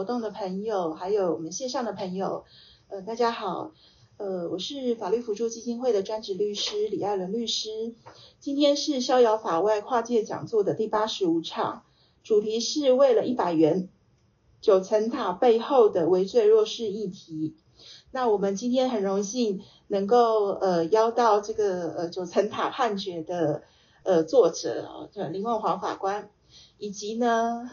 活动的朋友，还有我们线上的朋友，呃，大家好，呃，我是法律辅助基金会的专职律师李爱伦律师。今天是逍遥法外跨界讲座的第八十五场，主题是为了一百元，九层塔背后的微罪弱势议题。那我们今天很荣幸能够呃邀到这个呃九层塔判决的呃作者啊，林万华法官，以及呢。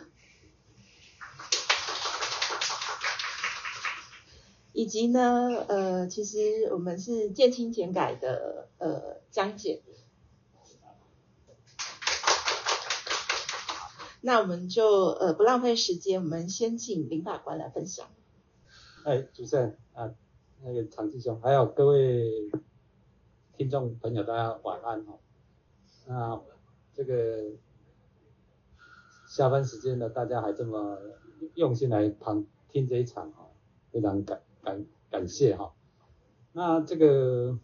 以及呢，呃，其实我们是渐轻简改的呃讲解。那我们就呃不浪费时间，我们先请林法官来分享。哎，主持人啊，那个长治兄，还有各位听众朋友，大家晚安哈。那这个下班时间呢，大家还这么用心来旁听这一场哈，非常感。感感谢哈，那这个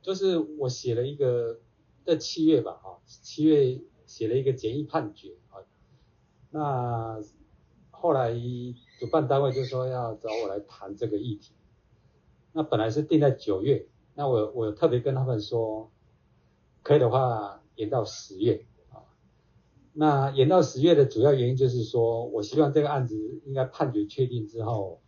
就是我写了一个在七月吧哈，七月写了一个简易判决啊，那后来主办单位就说要找我来谈这个议题，那本来是定在九月，那我我特别跟他们说，可以的话延到十月。那延到十月的主要原因就是说，我希望这个案子应该判决确定之后，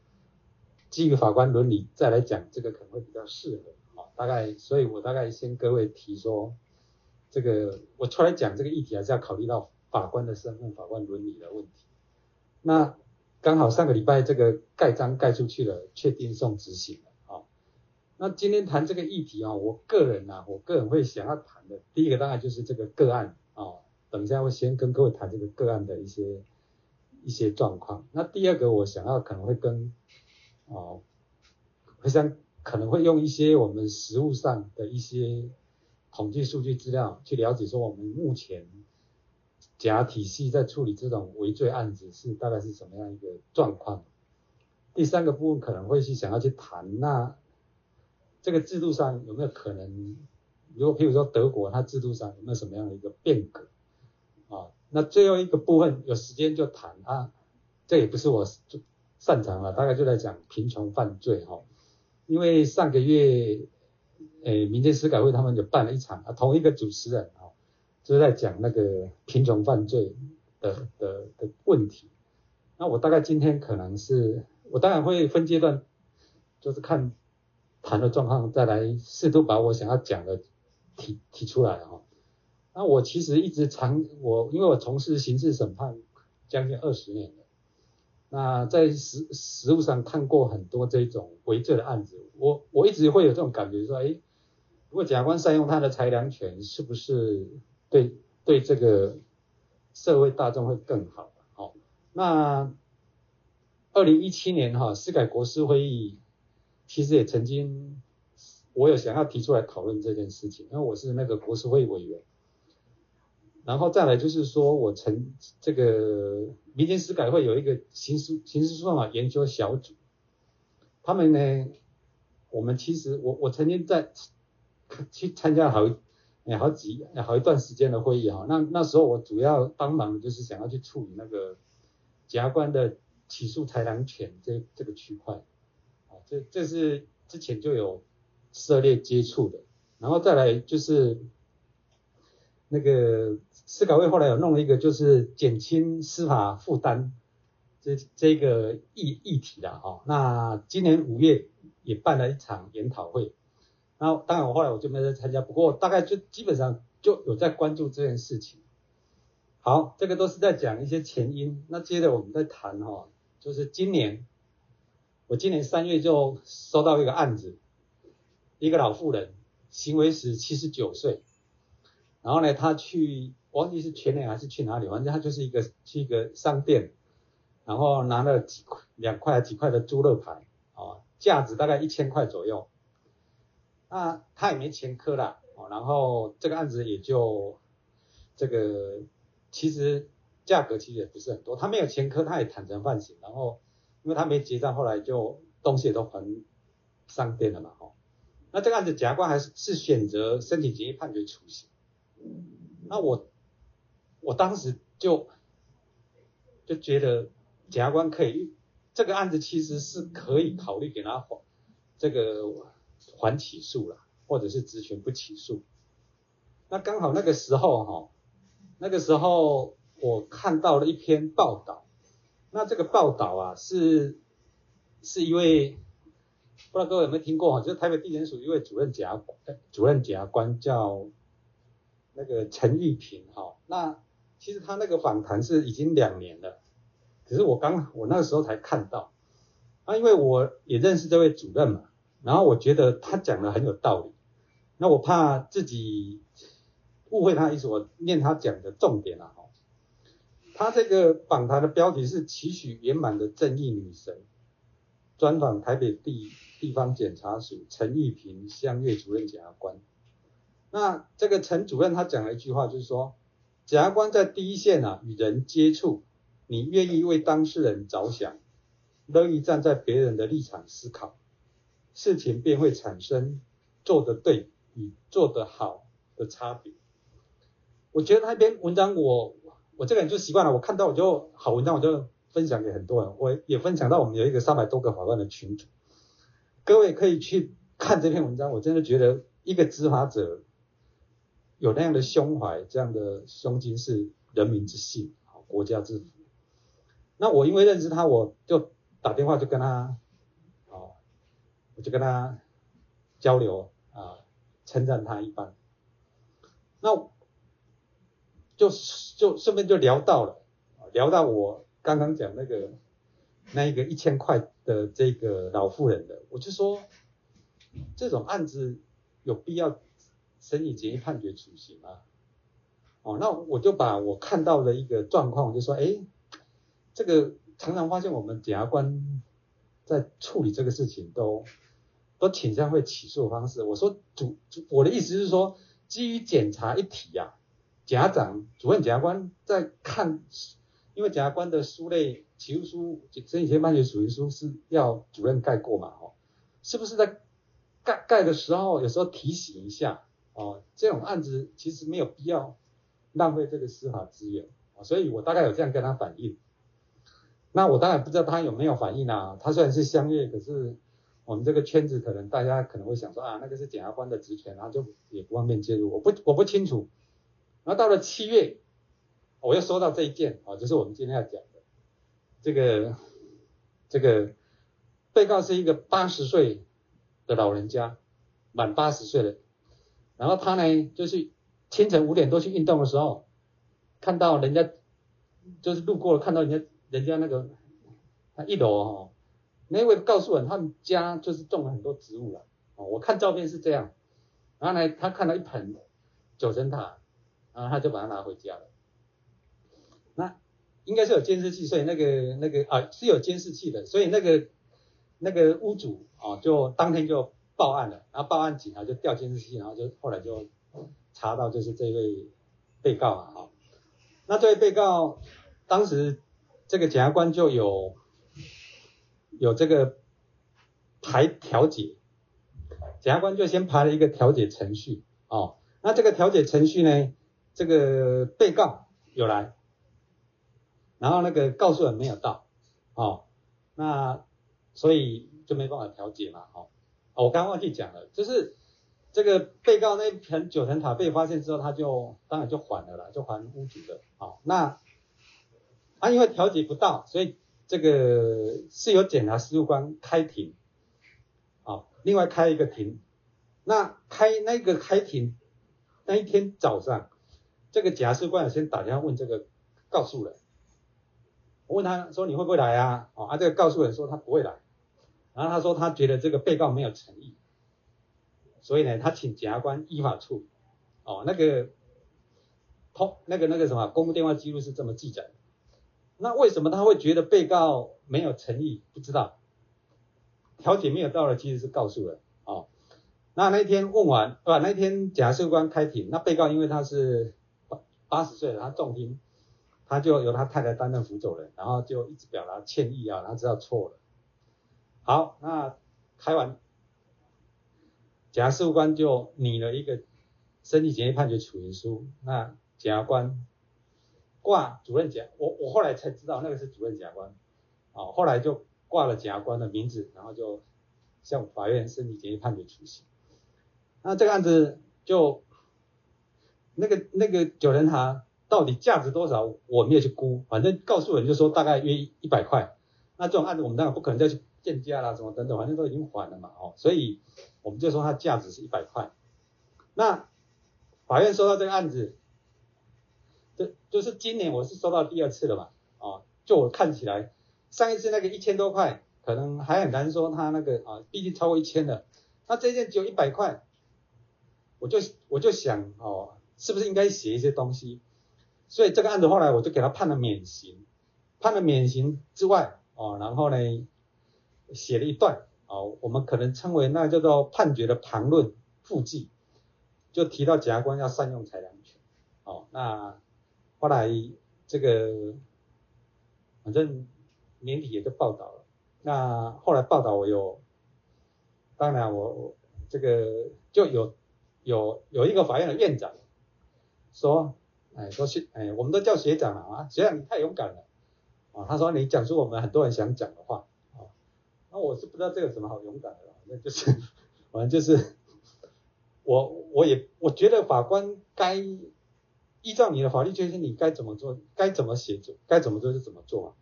基于法官伦理再来讲，这个可能会比较适合啊。大概，所以我大概先各位提说，这个我出来讲这个议题还是要考虑到法官的身份、法官伦理的问题。那刚好上个礼拜这个盖章盖出去了，确定送执行了啊。那今天谈这个议题啊，我个人啊，我个人会想要谈的，第一个当然就是这个个案啊。等一下，我先跟各位谈这个个案的一些一些状况。那第二个，我想要可能会跟哦，会想可能会用一些我们实务上的一些统计数据资料去了解，说我们目前检察体系在处理这种违罪案子是大概是什么样一个状况。第三个部分可能会去想要去谈，那这个制度上有没有可能，如果譬如说德国，它制度上有没有什么样的一个变革？那最后一个部分有时间就谈啊，这也不是我擅长了，大概就在讲贫穷犯罪哈，因为上个月，诶，民间司改会他们就办了一场啊，同一个主持人啊，就是在讲那个贫穷犯罪的的的问题，那我大概今天可能是，我当然会分阶段，就是看谈的状况，再来试图把我想要讲的提提出来哈。那我其实一直常我，因为我从事刑事审判将近二十年了，那在实实务上看过很多这种违罪的案子，我我一直会有这种感觉说，哎，如果检察官善用他的裁量权，是不是对对这个社会大众会更好？好，那二零一七年哈，司改国是会议其实也曾经，我有想要提出来讨论这件事情，因为我是那个国是会委员。然后再来就是说，我曾这个民间司改会有一个刑事刑事诉讼法研究小组，他们呢，我们其实我我曾经在去参加好好几好一段时间的会议哈，那那时候我主要帮忙就是想要去处理那个检察官的起诉裁量权这这个区块，啊，这这是之前就有涉猎接触的，然后再来就是那个。司改会后来有弄了一个，就是减轻司法负担这这个议议题的哈。那今年五月也办了一场研讨会，然后当然我后来我就没再参加，不过大概就基本上就有在关注这件事情。好，这个都是在讲一些前因。那接着我们再谈哈，就是今年我今年三月就收到一个案子，一个老妇人，行为时七十九岁，然后呢，他去。忘记是全联还是去哪里，反正他就是一个去一个商店，然后拿了几块两块几块的猪肉排，哦，价值大概一千块左右。那他也没前科啦，哦，然后这个案子也就这个其实价格其实也不是很多，他没有前科，他也坦诚犯行，然后因为他没结账，后来就东西也都还商店了嘛，哦，那这个案子检察官还是是选择申请简易判决处刑，那我。我当时就就觉得检察官可以，这个案子其实是可以考虑给他缓这个缓起诉了，或者是职权不起诉。那刚好那个时候哈，那个时候我看到了一篇报道，那这个报道啊是是一位。不知道各位有没有听过哈？就是台北地检署一位主任检察主任检察官叫那个陈玉平哈。那其实他那个访谈是已经两年了，可是我刚我那个时候才看到。啊，因为我也认识这位主任嘛，然后我觉得他讲的很有道理。那我怕自己误会他意思，我念他讲的重点啊哈。他这个访谈的标题是“期许圆满的正义女神”。专访台北地地方检察署陈玉平乡岳主任检察官。那这个陈主任他讲了一句话，就是说，检察官在第一线啊，与人接触，你愿意为当事人着想，乐意站在别人的立场思考，事情便会产生做得对与做得好的差别。我觉得那篇文章我我这个人就习惯了，我看到我就好文章我就。分享给很多人，我也分享到我们有一个三百多个法官的群组，各位可以去看这篇文章。我真的觉得一个执法者有那样的胸怀，这样的胸襟是人民之幸，国家之福。那我因为认识他，我就打电话就跟他，啊，我就跟他交流啊，称赞他一番。那就就顺便就聊到了，聊到我。刚刚讲那个那一个一千块的这个老妇人的，我就说这种案子有必要审以简易判决处刑啊？哦，那我就把我看到的一个状况，我就说，哎，这个常常发现我们检察官在处理这个事情都都倾向会起诉方式。我说主主，我的意思是说，基于检察一体呀，检察长、主任检察官在看。因为检察官的书类起诉书、审理前判决处刑书是要主任盖过嘛，哦，是不是在盖盖的时候有时候提醒一下，哦，这种案子其实没有必要浪费这个司法资源，所以我大概有这样跟他反映。那我当然不知道他有没有反应啊，他虽然是相约，可是我们这个圈子可能大家可能会想说啊，那个是检察官的职权，然后就也不方便介入，我不我不清楚。然后到了七月。我又说到这一件啊，就是我们今天要讲的这个这个被告是一个八十岁的老人家，满八十岁了，然后他呢就是清晨五点多去运动的时候，看到人家就是路过了，看到人家人家那个他一楼哦，那位告诉我他们家就是种了很多植物了哦，我看照片是这样，然后呢他看到一盆九层塔，然后他就把它拿回家了。那应该是有监视器，所以那个那个啊是有监视器的，所以那个那个屋主啊就当天就报案了，然后报案警察就调监视器，然后就后来就查到就是这位被告啊，哈，那这位被告当时这个检察官就有有这个排调解，检察官就先排了一个调解程序哦，那这个调解程序呢，这个被告有来。然后那个告诉人没有到，哦，那所以就没办法调解嘛，哦，我刚忘记讲了，就是这个被告那盆九层塔被发现之后，他就当然就还了啦，就还屋主的，哦，那他、啊、因为调解不到，所以这个是由检察事务官开庭，啊、哦，另外开一个庭，那开那个开庭那一天早上，这个检察官先打电话问这个告诉人。我问他说，你会不会来啊？哦，啊这个告诉人说他不会来，然后他说他觉得这个被告没有诚意，所以呢他请检察官依法处理。哦，那个通那个那个什么公布电话记录是这么记载的。那为什么他会觉得被告没有诚意？不知道。调解没有到的其实是告诉了。哦，那那天问完对吧？那天检察官开庭，那被告因为他是八八十岁了，他重听。他就由他太太担任辅佐人，然后就一直表达歉意啊，他知道错了。好，那开完，检察事务官就拟了一个审以简易判决处刑书，那检察官挂主任检，我我后来才知道那个是主任检察官，哦，后来就挂了检察官的名字，然后就向法院申请简易判决处刑。那这个案子就那个那个九人塔到底价值多少，我没有去估，反正告诉人就说大概约一百块。那这种案子我们当然不可能再去鉴价啦，什么等等，反正都已经还了嘛，哦，所以我们就说它价值是一百块。那法院收到这个案子，这就是今年我是收到第二次了嘛，哦，就我看起来上一次那个一千多块，可能还很难说他那个啊，毕竟超过一千了，那这件只有一百块。我就我就想哦，是不是应该写一些东西？所以这个案子后来我就给他判了免刑，判了免刑之外哦，然后呢写了一段哦，我们可能称为那叫做判决的旁论附记，就提到检察官要善用裁量权哦。那后来这个反正媒体也就报道了，那后来报道我有，当然我我这个就有。有有一个法院的院长说，哎，说是，哎，我们都叫学长了啊，学长你太勇敢了啊。他说你讲出我们很多人想讲的话。那我是不知道这有什么好勇敢的，那就是反正就是我我也我觉得法官该依照你的法律决心，你该怎么做，该怎么写作，该怎么做就怎么做啊。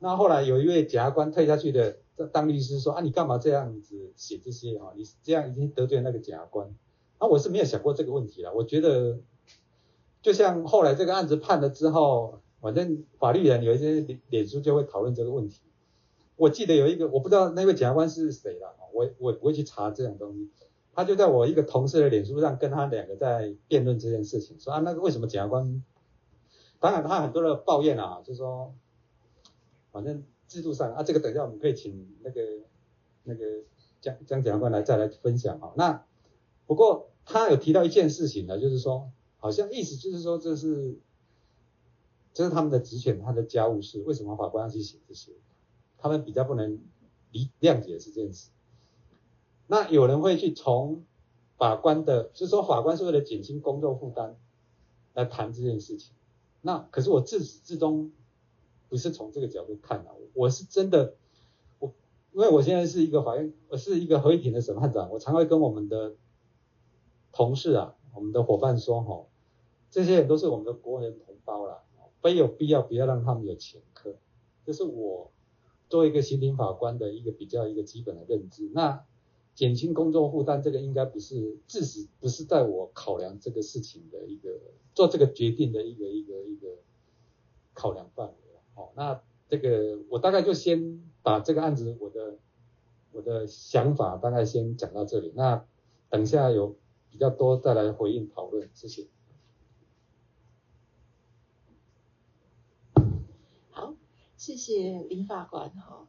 那后来有一位检察官退下去的当律师说啊，你干嘛这样子写这些啊？你这样已经得罪那个检察官。那、我是没有想过这个问题了。我觉得，就像后来这个案子判了之后，反正法律人有一些脸脸书就会讨论这个问题。我记得有一个，我不知道那位检察官是谁了，我我不会去查这种东西。他就在我一个同事的脸书上跟他两个在辩论这件事情，说啊，那个为什么检察官？当然他很多的抱怨啊，就是说，反正制度上啊，这个等一下我们可以请那个那个江江检察官来再来分享啊。那不过。他有提到一件事情呢，就是说，好像意思就是说，这是，这是他们的职权，他的家务事，为什么法官要去写这些？他们比较不能理谅解是这件事。那有人会去从法官的，就是说法官是为了减轻工作负担来谈这件事情。那可是我自始至终不是从这个角度看的，我是真的，我因为我现在是一个法院，我是一个合议庭的审判长，我常会跟我们的。同事啊，我们的伙伴说吼，这些人都是我们的国人同胞啦，非有必要不要让他们有前科，这是我作为一个刑庭法官的一个比较一个基本的认知。那减轻工作负担，这个应该不是自始不是在我考量这个事情的一个做这个决定的一个一个一个考量范围。好，那这个我大概就先把这个案子我的我的想法大概先讲到这里。那等下有。比较多，再来回应讨论，谢谢。好，谢谢林法官哈。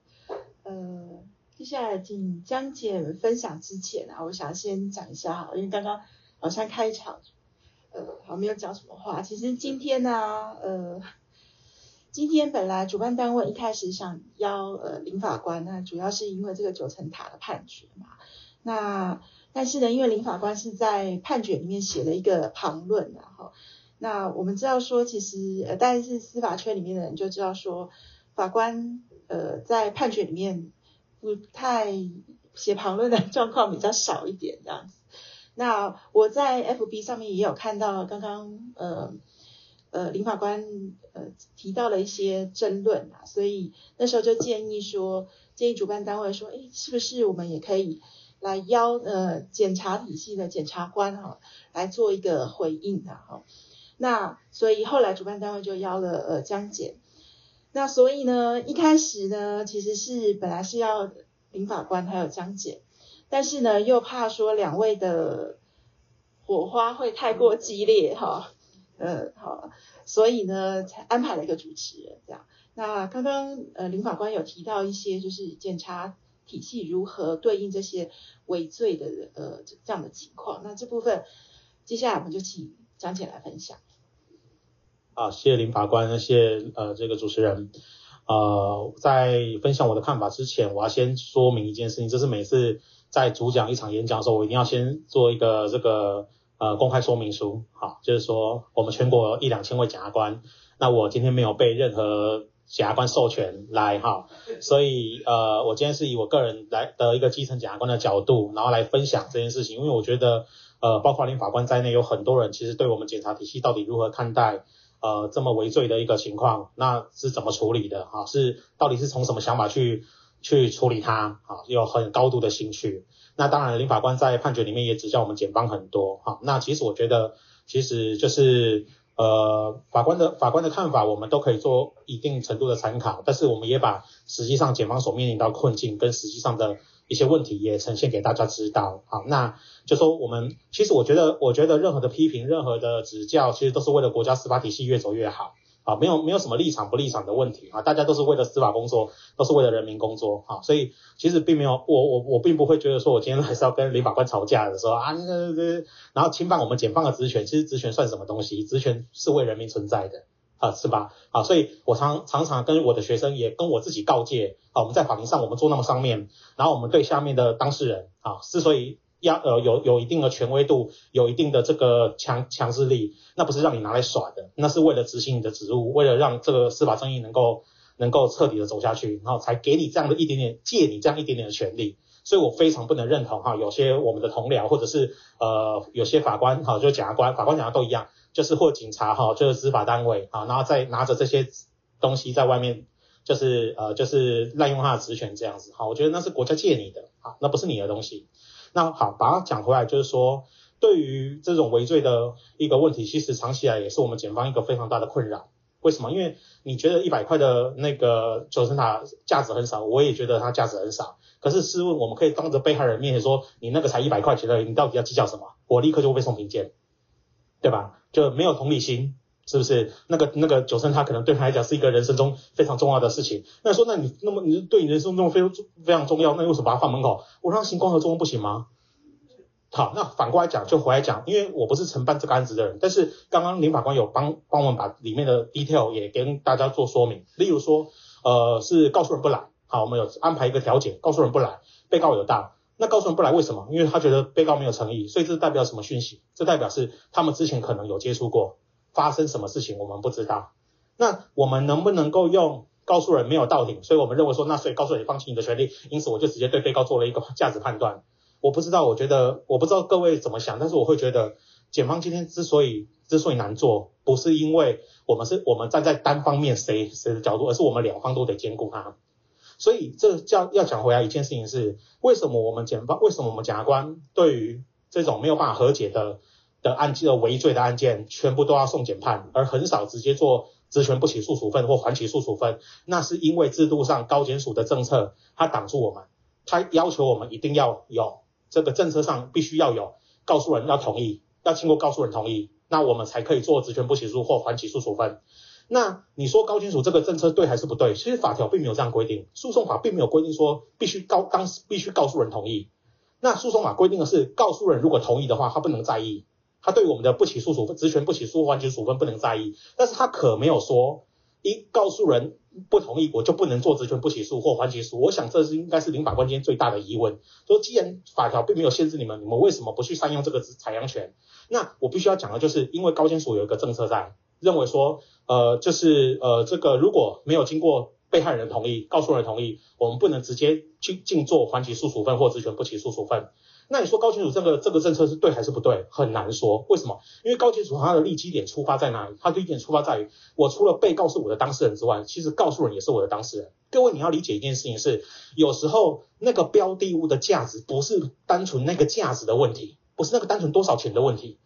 呃，接下来请江姐分享之前啊，我想先讲一下哈，因为刚刚好像开场，呃，好像没有讲什么话。其实今天呢，呃，今天本来主办单位一开始想邀呃林法官，那主要是因为这个九层塔的判决嘛，那。但是呢，因为林法官是在判决里面写了一个旁论，然后那我们知道说，其实呃，但是司法圈里面的人就知道说，法官呃在判决里面不太写旁论的状况比较少一点这样子。那我在 FB 上面也有看到刚刚呃呃林法官呃提到了一些争论啊，所以那时候就建议说，建议主办单位说，诶，是不是我们也可以。来邀呃检察体系的检察官哈来做一个回应的哈，那所以后来主办单位就邀了呃江检，那所以呢一开始呢其实是本来是要林法官还有江姐，但是呢又怕说两位的火花会太过激烈哈，呃好，所以呢才安排了一个主持人这样。那刚刚呃林法官有提到一些就是检察。体系如何对应这些违罪的呃这样的情况？那这部分接下来我们就请江姐来分享。啊，谢谢林法官，谢谢呃这个主持人。呃，在分享我的看法之前，我要先说明一件事情，就是每次在主讲一场演讲的时候，我一定要先做一个这个呃公开说明书。好，就是说我们全国一两千位检察官，那我今天没有被任何检察官授权来哈，所以呃，我今天是以我个人来的一个基层检察官的角度，然后来分享这件事情，因为我觉得呃，包括林法官在内，有很多人其实对我们检察体系到底如何看待呃这么微罪的一个情况，那是怎么处理的哈？是到底是从什么想法去去处理它啊？有很高度的兴趣。那当然，林法官在判决里面也指教我们检方很多哈。那其实我觉得，其实就是。呃，法官的法官的看法，我们都可以做一定程度的参考，但是我们也把实际上检方所面临到困境跟实际上的一些问题也呈现给大家知道。好，那就说我们其实我觉得，我觉得任何的批评，任何的指教，其实都是为了国家司法体系越走越好。啊，没有没有什么立场不立场的问题啊，大家都是为了司法工作，都是为了人民工作啊，所以其实并没有我我我并不会觉得说我今天还是要跟林法官吵架的时候啊，那个然后侵犯我们检方的职权，其实职权算什么东西？职权是为人民存在的啊，是吧？啊，所以我常常常跟我的学生也跟我自己告诫啊，我们在法庭上我们坐那么上面，然后我们对下面的当事人啊，之所以。要呃有有一定的权威度，有一定的这个强强制力，那不是让你拿来耍的，那是为了执行你的职务，为了让这个司法正义能够能够彻底的走下去，然后才给你这样的一点点，借你这样一点点的权利。所以我非常不能认同哈，有些我们的同僚或者是呃有些法官哈，就是检察官、法官、检察都一样，就是或警察哈，就是执法单位啊，然后再拿着这些东西在外面，就是呃就是滥用他的职权这样子哈，我觉得那是国家借你的啊，那不是你的东西。那好，把它讲回来，就是说，对于这种违罪的一个问题，其实长期来也是我们检方一个非常大的困扰。为什么？因为你觉得一百块的那个九层塔价值很少，我也觉得它价值很少。可是试问，我们可以当着被害人面前说，你那个才一百块钱的，你到底要计较什么？我立刻就会被送评鉴，对吧？就没有同理心。是不是那个那个九层塔可能对他来讲是一个人生中非常重要的事情？那说那你那么你对你人生中非非常重要，那为什么把它放门口？我让行光合作用不行吗？好，那反过来讲就回来讲，因为我不是承办这个案子的人，但是刚刚林法官有帮帮我们把里面的 detail 也跟大家做说明。例如说，呃，是告诉人不来，好，我们有安排一个调解，告诉人不来，被告有到，那告诉人不来为什么？因为他觉得被告没有诚意，所以这代表什么讯息？这代表是他们之前可能有接触过。发生什么事情我们不知道，那我们能不能够用告诉人没有到庭，所以我们认为说，那所以告诉人放弃你的权利，因此我就直接对被告做了一个 价值判断。我不知道，我觉得我不知道各位怎么想，但是我会觉得检方今天之所以之所以难做，不是因为我们是我们站在单方面谁谁的角度，而是我们两方都得兼顾他。所以这叫要讲回来一件事情是，为什么我们检方为什么我们检察官对于这种没有办法和解的。的案件的微罪的案件，全部都要送检判，而很少直接做职权不起诉处分或缓起诉处分。那是因为制度上高检署的政策，它挡住我们，它要求我们一定要有这个政策上必须要有告诉人要同意，要经过告诉人同意，那我们才可以做职权不起诉或缓起诉处分。那你说高检署这个政策对还是不对？其实法条并没有这样规定，诉讼法并没有规定说必须告当时必须告诉人同意。那诉讼法规定的是，告诉人如果同意的话，他不能在意。他对我们的不起诉处分、职权不起诉、缓起诉处分不能在意，但是他可没有说一告诉人不同意，我就不能做职权不起诉或缓起诉。我想这是应该是林法官今天最大的疑问。说既然法条并没有限制你们，你们为什么不去善用这个采样权？那我必须要讲的就是，因为高检署有一个政策在，认为说，呃，就是呃，这个如果没有经过被害人同意、告诉人同意，我们不能直接去尽做缓起诉处分或职权不起诉处分。那你说高检署这个这个政策是对还是不对？很难说。为什么？因为高检署它的立基点出发在哪里？它的立基点出发在于，我除了被告是我的当事人之外，其实告诉人也是我的当事人。各位你要理解一件事情是，有时候那个标的物的价值不是单纯那个价值的问题，不是那个单纯多少钱的问题。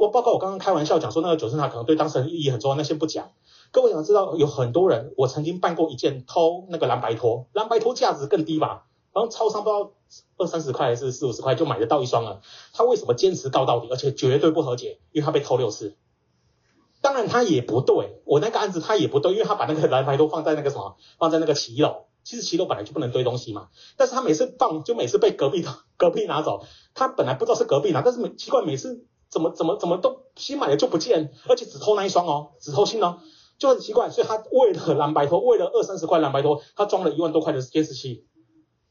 我包括我刚刚开玩笑讲说那个九层塔可能对当事人意义很重要，那先不讲。各位想知道，有很多人，我曾经办过一件偷那个蓝白拖，蓝白拖价值更低吧？然后超商不知道二三十块还是四五十块就买得到一双了，他为什么坚持告到底，而且绝对不和解？因为他被偷六次。当然他也不对，我那个案子他也不对，因为他把那个蓝白拖放在那个什么，放在那个骑楼。其实骑楼本来就不能堆东西嘛，但是他每次放就每次被隔壁的隔壁拿走，他本来不知道是隔壁拿，但是每奇怪每次怎么怎么怎么都新买的就不见，而且只偷那一双哦，只偷新哦，就很奇怪。所以他为了蓝白拖，为了二三十块蓝白拖，他装了一万多块的监视器。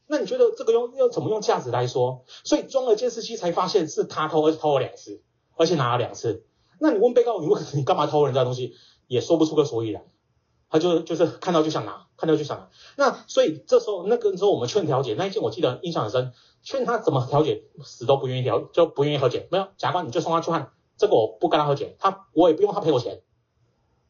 那你觉得这个用要怎么用价值来说？所以装了监视器才发现是他偷，而且偷了两次，而且拿了两次。那你问被告，你问你干嘛偷人家东西，也说不出个所以然。他就就是看到就想拿，看到就想拿。那所以这时候那个时候我们劝调解那一件，我记得印象很深，劝他怎么调解，死都不愿意调，就不愿意和解。没有，检察官你就送他去判，这个我不跟他和解，他我也不用他赔我钱，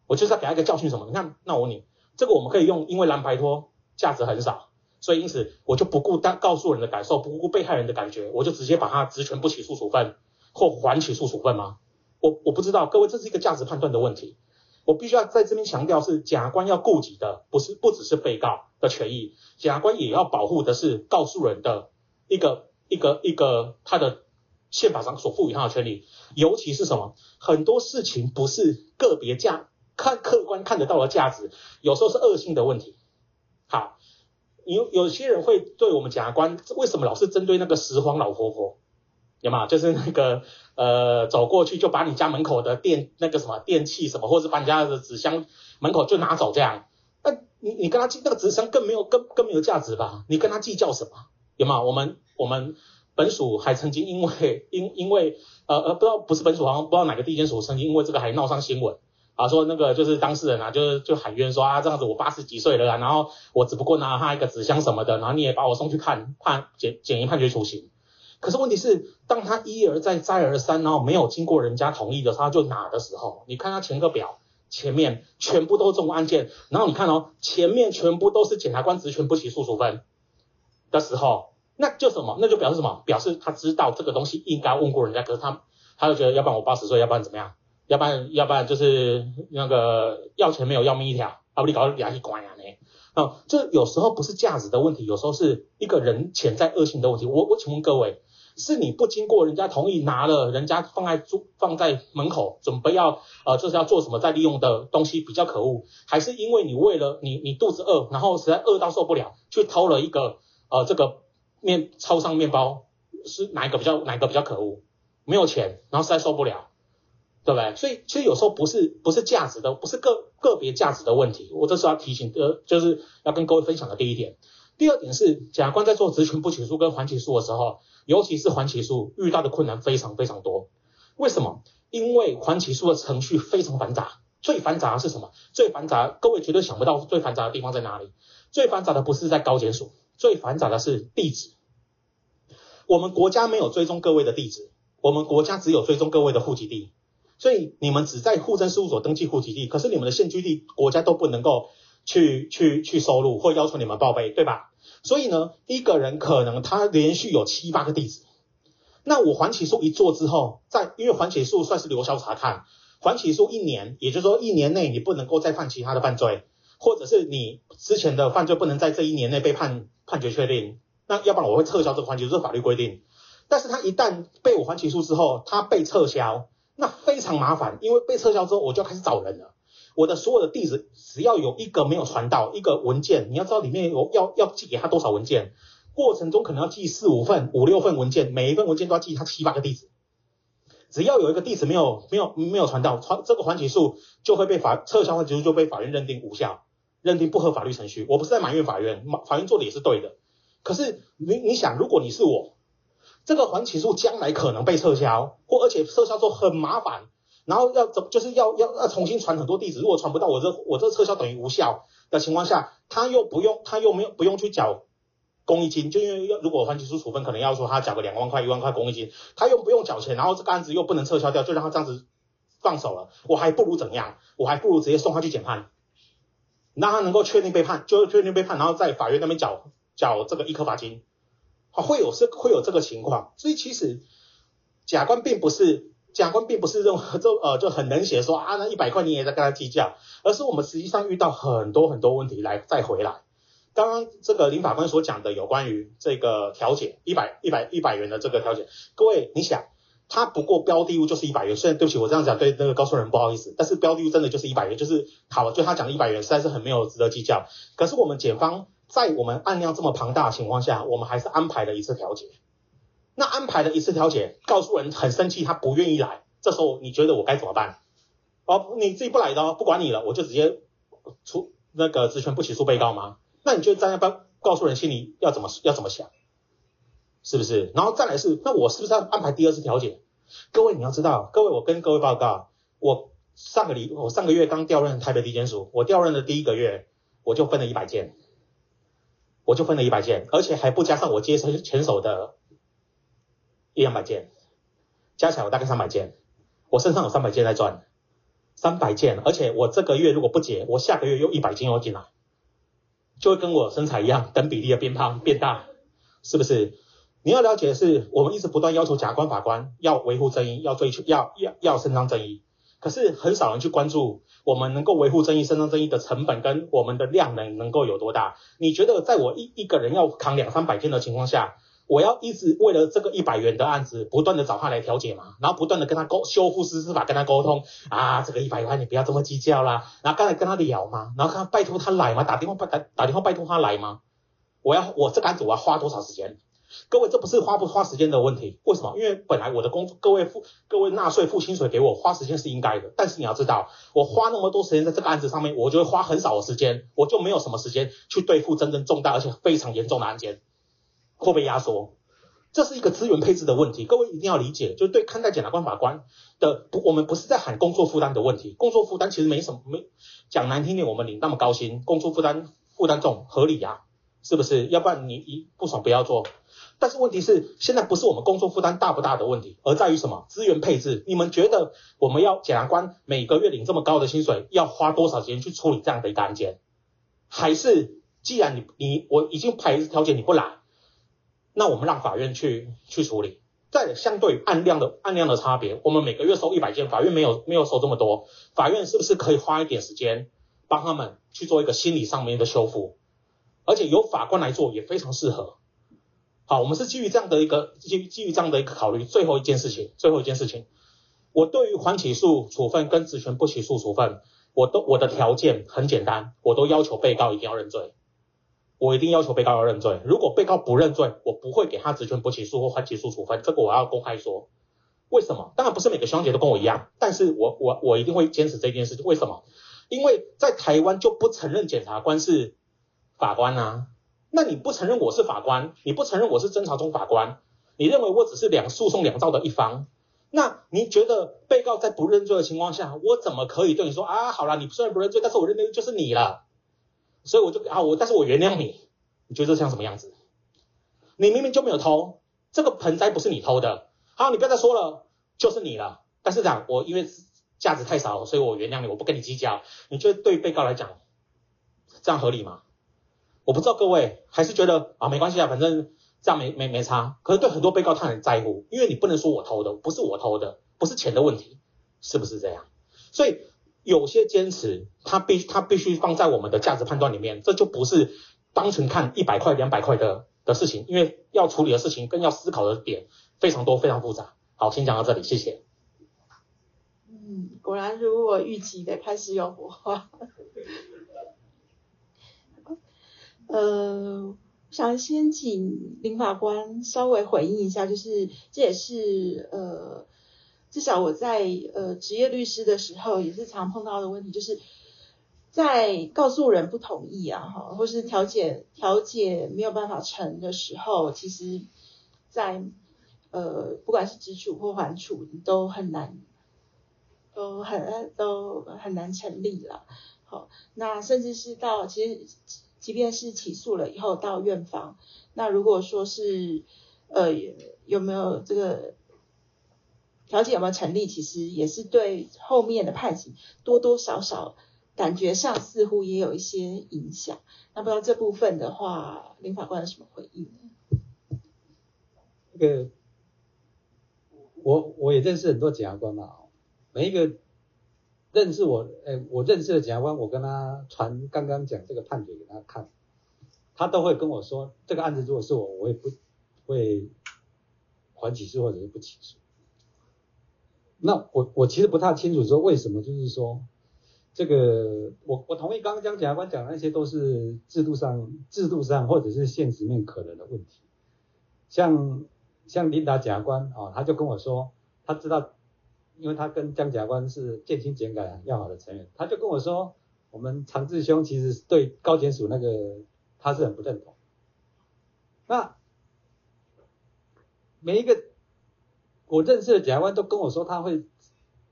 我就是要给他一个教训什么？你看，那我问你，这个我们可以用，因为蓝白拖价值很少，所以因此我就不顾当告诉人的感受，不顾被害人的感觉，我就直接把他职权不起诉处分或缓起诉处分吗？我我不知道，各位这是一个价值判断的问题。我必须要在这边强调，是检察官要顾及的，不是不只是被告的权益，检察官也要保护的是告诉人的一个一个一个他的宪法上所赋予他的权利，尤其是什么，很多事情不是个别价看客观看得到的价值，有时候是恶性的问题。好，有有些人会对我们检察官为什么老是针对那个拾荒老婆婆？有吗？就是那个呃，走过去就把你家门口的电那个什么电器什么，或者是把你家的纸箱门口就拿走这样。那你你跟他计那个纸箱更没有更更没有价值吧？你跟他计较什么？有吗？我们我们本署还曾经因为因因为呃呃不知道不是本署好像不知道哪个地检署曾经因为这个还闹上新闻啊，说那个就是当事人啊，就是就喊冤说啊这样子我八十几岁了啊，然后我只不过拿了他一个纸箱什么的，然后你也把我送去判判简简易判决处刑。可是问题是，当他一而再再而三，然后没有经过人家同意的时候，他就拿的时候，你看他前个表前面全部都是这种案件，然后你看哦，前面全部都是检察官职权不起诉处分的时候，那就什么？那就表示什么？表示他知道这个东西应该问过人家，可是他他就觉得，要不然我八十岁，要不然怎么样？要不然要不然就是那个要钱没有要命一条，啊不你搞牙一关呀呢？啊，这有时候不是价值的问题，有时候是一个人潜在恶性的问题。我我请问各位。是你不经过人家同意拿了，人家放在住放在门口，准备要呃就是要做什么再利用的东西比较可恶，还是因为你为了你你肚子饿，然后实在饿到受不了，去偷了一个呃这个面超商面包，是哪一个比较哪一个比较可恶？没有钱，然后实在受不了，对不对？所以其实有时候不是不是价值的，不是个个别价值的问题，我这是要提醒呃就是要跟各位分享的第一点。第二点是检察官在做职权不起诉跟缓起诉的时候。尤其是缓起诉遇到的困难非常非常多，为什么？因为缓起诉的程序非常繁杂，最繁杂的是什么？最繁杂，各位绝对想不到最繁杂的地方在哪里？最繁杂的不是在高检署，最繁杂的是地址。我们国家没有追踪各位的地址，我们国家只有追踪各位的户籍地，所以你们只在户政事务所登记户籍地，可是你们的现居地国家都不能够去去去收录或要求你们报备，对吧？所以呢，一个人可能他连续有七八个地址，那我缓起诉一做之后，在因为缓起诉算是留校察看，缓起诉一年，也就是说一年内你不能够再犯其他的犯罪，或者是你之前的犯罪不能在这一年内被判判决确定，那要不然我会撤销这个缓起诉，这是法律规定。但是他一旦被我缓起诉之后，他被撤销，那非常麻烦，因为被撤销之后我就要开始找人了。我的所有的地址，只要有一个没有传到一个文件，你要知道里面有要要寄给他多少文件，过程中可能要寄四五份、五六份文件，每一份文件都要寄他七八个地址。只要有一个地址没有没有没有传到，传这个缓起诉就会被法撤销，缓起诉就被法院认定无效，认定不合法律程序。我不是在埋怨法院，法院做的也是对的。可是你你想，如果你是我，这个缓起诉将来可能被撤销，或而且撤销之后很麻烦。然后要怎就是要要要重新传很多地址，如果传不到，我这我这撤销等于无效的情况下，他又不用他又没有不用去缴公益金，就因为要如果缓起诉处分，可能要说他缴个两万块一万块公益金，他又不用缴钱，然后这个案子又不能撤销掉，就让他这样子放手了，我还不如怎样？我还不如直接送他去检判，让他能够确定被判，就确定被判，然后在法院那边缴缴这个易科罚金，好，会有是会有这个情况，所以其实假官并不是。假官并不是认为 就呃就很冷血说啊，那一百块你也在跟他计较，而是我们实际上遇到很多很多问题来再回来。刚刚这个林法官所讲的有关于这个调解一百一百一百元的这个调解，各位你想，他不过标的物就是一百元，虽然对不起我这样讲对那个告诉人不好意思，但是标的物真的就是一百元，就是好了，就他讲的一百元实在是很没有值得计较。可是我们检方在我们案量这么庞大的情况下，我们还是安排了一次调解。那安排了一次调解，告诉人很生气，他不愿意来。这时候你觉得我该怎么办？哦，你自己不来的，不管你了，我就直接出那个职权不起诉被告吗？那你觉得在那边告诉人心里要怎么要怎么想？是不是？然后再来是，那我是不是要安排第二次调解？各位你要知道，各位我跟各位报告，我上个礼我上个月刚调任台北地检署，我调任的第一个月我就分了一百件，我就分了一百件，而且还不加上我接手前手的一两百件，加起来我大概三百件，我身上有三百件在赚，三百件，而且我这个月如果不结，我下个月又一百件又进来，就会跟我身材一样等比例的变胖变大，是不是？你要了解的是，我们一直不断要求甲官、法官要维护正义，要追求，要要要伸张正义。可是很少人去关注我们能够维护正义、伸张正义的成本跟我们的量能能够有多大？你觉得在我一一个人要扛两三百件的情况下，我要一直为了这个一百元的案子不断的找他来调解吗？然后不断的跟他沟修复式司法跟他沟通啊，这个一百元你不要这么计较啦。然后刚才跟他聊吗？然后他拜托他来吗？打电话拜打打电话拜托他来吗？我要我这个案子我要花多少时间？各位，这不是花不花时间的问题，为什么？因为本来我的工作，各位付各位纳税付薪水给我，花时间是应该的。但是你要知道，我花那么多时间在这个案子上面，我就会花很少的时间，我就没有什么时间去对付真正重大而且非常严重的案件，会被压缩。这是一个资源配置的问题，各位一定要理解。就是对看待检察官、法官的不，我们不是在喊工作负担的问题，工作负担其实没什么，没讲难听点，我们领那么高薪，工作负担负担重合理呀、是不是？要不然你一不爽不要做。但是问题是，现在不是我们工作负担大不大的问题，而在于什么？资源配置。你们觉得我们要检察官每个月领这么高的薪水，要花多少时间去处理这样的一个案件？还是既然你你我已经排调解你不来，那我们让法院去去处理？在相对案量的案量的差别，我们每个月收一百件，法院没有没有收这么多，法院是不是可以花一点时间帮他们去做一个心理上面的修复？而且由法官来做也非常适合。好，我们是基于这样的一个基基于这样的一个考虑，最后一件事情，最后一件事情，我对于缓起诉处分跟职权不起诉处分，我都我的条件很简单，我都要求被告一定要认罪，我一定要求被告要认罪。如果被告不认罪，我不会给他职权不起诉或缓起诉处分，这个我要公开说。为什么？当然不是每个学长姐都跟我一样，但是我我我一定会坚持这件事情。为什么？因为在台湾就不承认检察官是法官啊。那你不承认我是法官，你不承认我是侦查中法官，你认为我只是两诉讼两造的一方，那你觉得被告在不认罪的情况下，我怎么可以对你说啊？好了，你虽然不认罪，但是我认定就是你了，所以我就啊我，但是我原谅你，你觉得这像什么样子？你明明就没有偷，这个盆栽不是你偷的，好，你不要再说了，就是你了。但是这样，我因为价值太少，所以我原谅你，我不跟你计较。你觉得对被告来讲，这样合理吗？我不知道各位还是觉得啊没关系啊，反正这样没没没差。可是对很多被告他很在乎，因为你不能说我偷的，不是我偷的，不是钱的问题，是不是这样？所以有些坚持他必他必须放在我们的价值判断里面，这就不是单纯看一百块两百块的的事情，因为要处理的事情跟要思考的点非常多非常复杂。好，先讲到这里，谢谢。嗯，果然如我预期的，开始有火花。呃，想先请林法官稍微回应一下，就是这也是呃，至少我在呃职业律师的时候也是常碰到的问题，就是在告诉人不同意啊，哈，或是调解调解没有办法成的时候，其实在呃不管是直处或缓处都很难，都很都很难成立了。好，那甚至是到其实。即便是起诉了以后到院方，那如果说是呃有没有这个调解有没有成立，其实也是对后面的判刑多多少少感觉上似乎也有一些影响。那不知道这部分的话，林法官有什么回应呢？这个我我也认识很多检察官嘛，每一个。认识我，哎，我认识的检察官，我跟他传刚刚讲这个判决给他看，他都会跟我说，这个案子如果是我，我也不会还起诉或者是不起诉。那我我其实不太清楚说为什么，就是说这个我我同意刚刚讲检察官讲的那些都是制度上制度上或者是现实面可能的问题，像像琳达检察官啊，他就跟我说，他知道。因为他跟江检察官是渐亲检改要好的成员，他就跟我说，我们长治兄其实对高检署那个他是很不认同。那每一个我认识的检察官都跟我说他会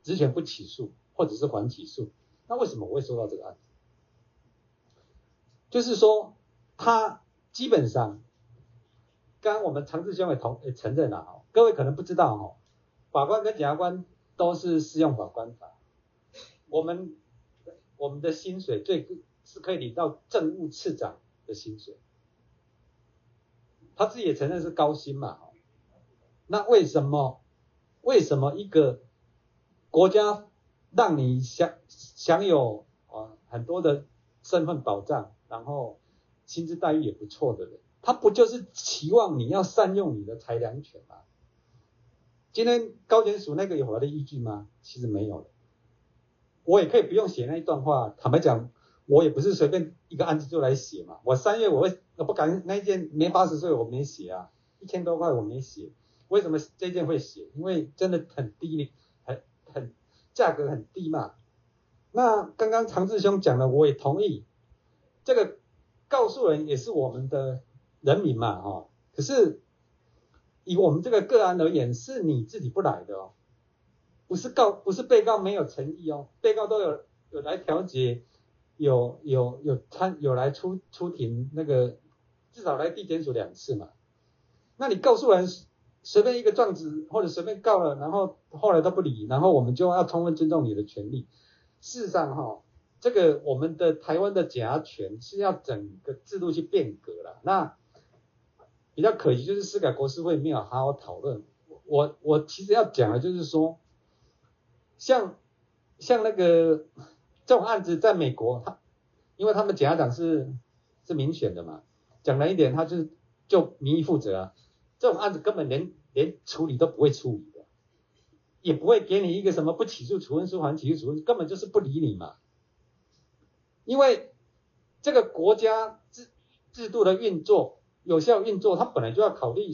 职权不起诉，或者是缓起诉。那为什么我会收到这个案子？就是说，他基本上，刚刚我们常志兄也同也承认了哈，各位可能不知道哈，法官跟检察官都是适用法官法，我们我们的薪水最是可以领到政务次长的薪水，他自己也承认是高薪嘛，那为什么为什么一个国家让你享享有啊很多的身份保障？然后薪资待遇也不错的人，他不就是期望你要善用你的裁量权吗？今天高检署那个有法律依据吗？其实没有。我也可以不用写那一段话。坦白讲，我也不是随便一个案子就来写嘛。我三月我会我不敢那一件没八十岁我没写啊，一千多块我没写。为什么这件会写？因为真的很低，很很价格很低嘛。那刚刚常志兄讲的，我也同意。这个告诉人也是我们的人民嘛，哈，可是以我们这个个案而言，是你自己不来的哦，不是告，不是被告没有诚意哦，被告都有有来调解，有有有参有来出出庭，那个至少来地检署两次嘛，那你告诉人随便一个状子或者随便告了，然后后来都不理，然后我们就要充分尊重你的权利，事实上哈。这个我们的台湾的检察权是要整个制度去变革了，那比较可惜就是司改国是会没有好好讨论。我我其实要讲的就是说，像像那个这种案子在美国，他因为他们检察长是是民选的嘛，讲了一点，他就就民意负责啊，这种案子根本连连处理都不会处理的，也不会给你一个什么不起诉处分书，还起诉处分，根本就是不理你嘛。因为这个国家制制度的运作有效运作，它本来就要考虑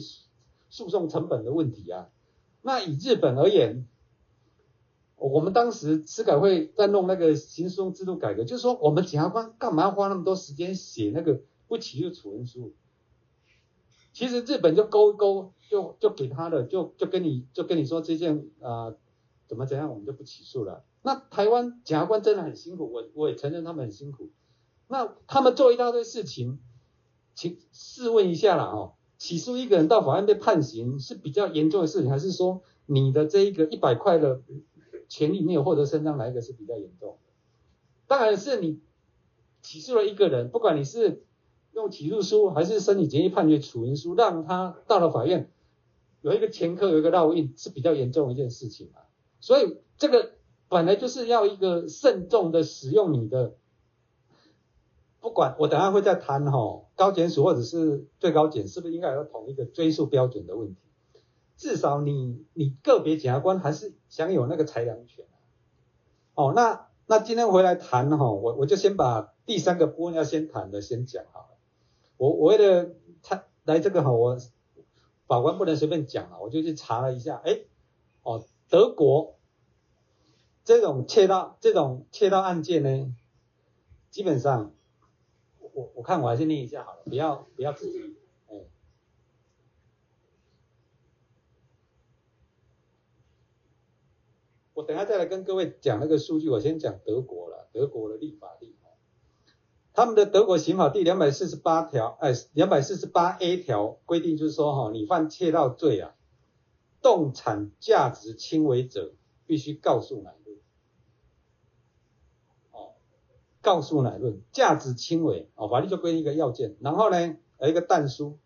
诉讼成本的问题啊。那以日本而言，我们当时司改会在弄那个刑事诉讼制度改革，就是说我们检察官干嘛要花那么多时间写那个不起诉处分书？其实日本就勾一勾，就就给他的，就就跟你就跟你说这件啊、怎么怎样，我们就不起诉了。那台湾检察官真的很辛苦，我我也承认他们很辛苦。那他们做一大堆事情，请试问一下啦哦，起诉一个人到法院被判刑是比较严重的事情，还是说你的这一个一百块的权利没有获得伸张，哪一个是比较严重？当然是你起诉了一个人，不管你是用起诉书还是申请简易判决处分书，让他到了法院有一个前科有一个烙印是比较严重的一件事情嘛。所以这个。本来就是要一个慎重的使用你的，不管我等下会再谈哈，高检署或者是最高检是不是应该有统一的追诉标准的问题？至少你你个别检察官还是享有那个裁量权。哦，那那今天回来谈哈，我我就先把第三个部分要先谈的先讲好了。我我为了他来这个哈，我法官不能随便讲啊，我就去查了一下，哎，哦，德国。这种窃盗这种窃盗案件呢，基本上，我我看我还是念一下好了，不要不要自己，哎，我等下再来跟各位讲那个数据，我先讲德国了，德国的立法例，他们的德国刑法第两百四十八条，哎，两百四十八 A 条规定就是说哈，你犯窃盗罪啊，动产价值轻微者，必须告诉乃。告诉乃论，价值轻微哦，法律就规定一个要件，然后呢，有一个但书，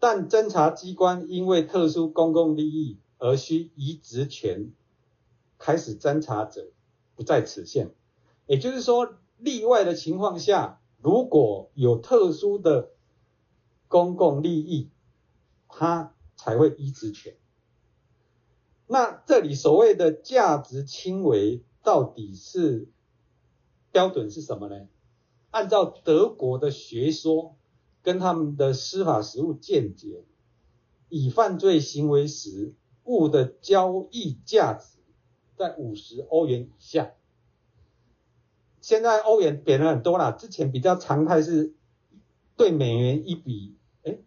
但侦查机关因为特殊公共利益而需移职权开始侦查者，不在此限。也就是说，例外的情况下，如果有特殊的公共利益，他才会移职权。那这里所谓的价值轻微，到底是？标准是什么呢？按照德国的学说跟他们的司法实务见解，以犯罪行为时物的交易价值在五十欧元以下。现在欧元贬了很多了，之前比较常态是对美元一比，哎，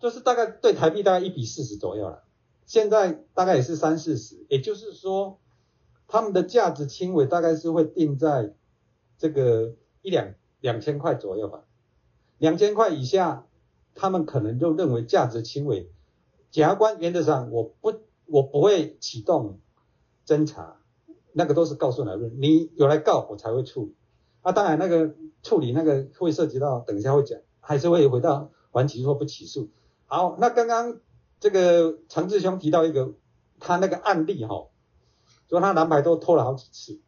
就是大概对台币大概一比四十左右了。现在大概也是三四十，也就是说。他们的价值轻微大概是会定在这个一两两千块左右吧，两千块以下，他们可能就认为价值轻微。检察官原则上我不我不会启动侦查，那个都是告诉来论，你有来告我才会处理。啊，当然那个处理那个会涉及到，等一下会讲，还是会回到还起诉不起诉。好，那刚刚这个长治兄提到一个他那个案例哈。说他蓝牌都偷了好几次，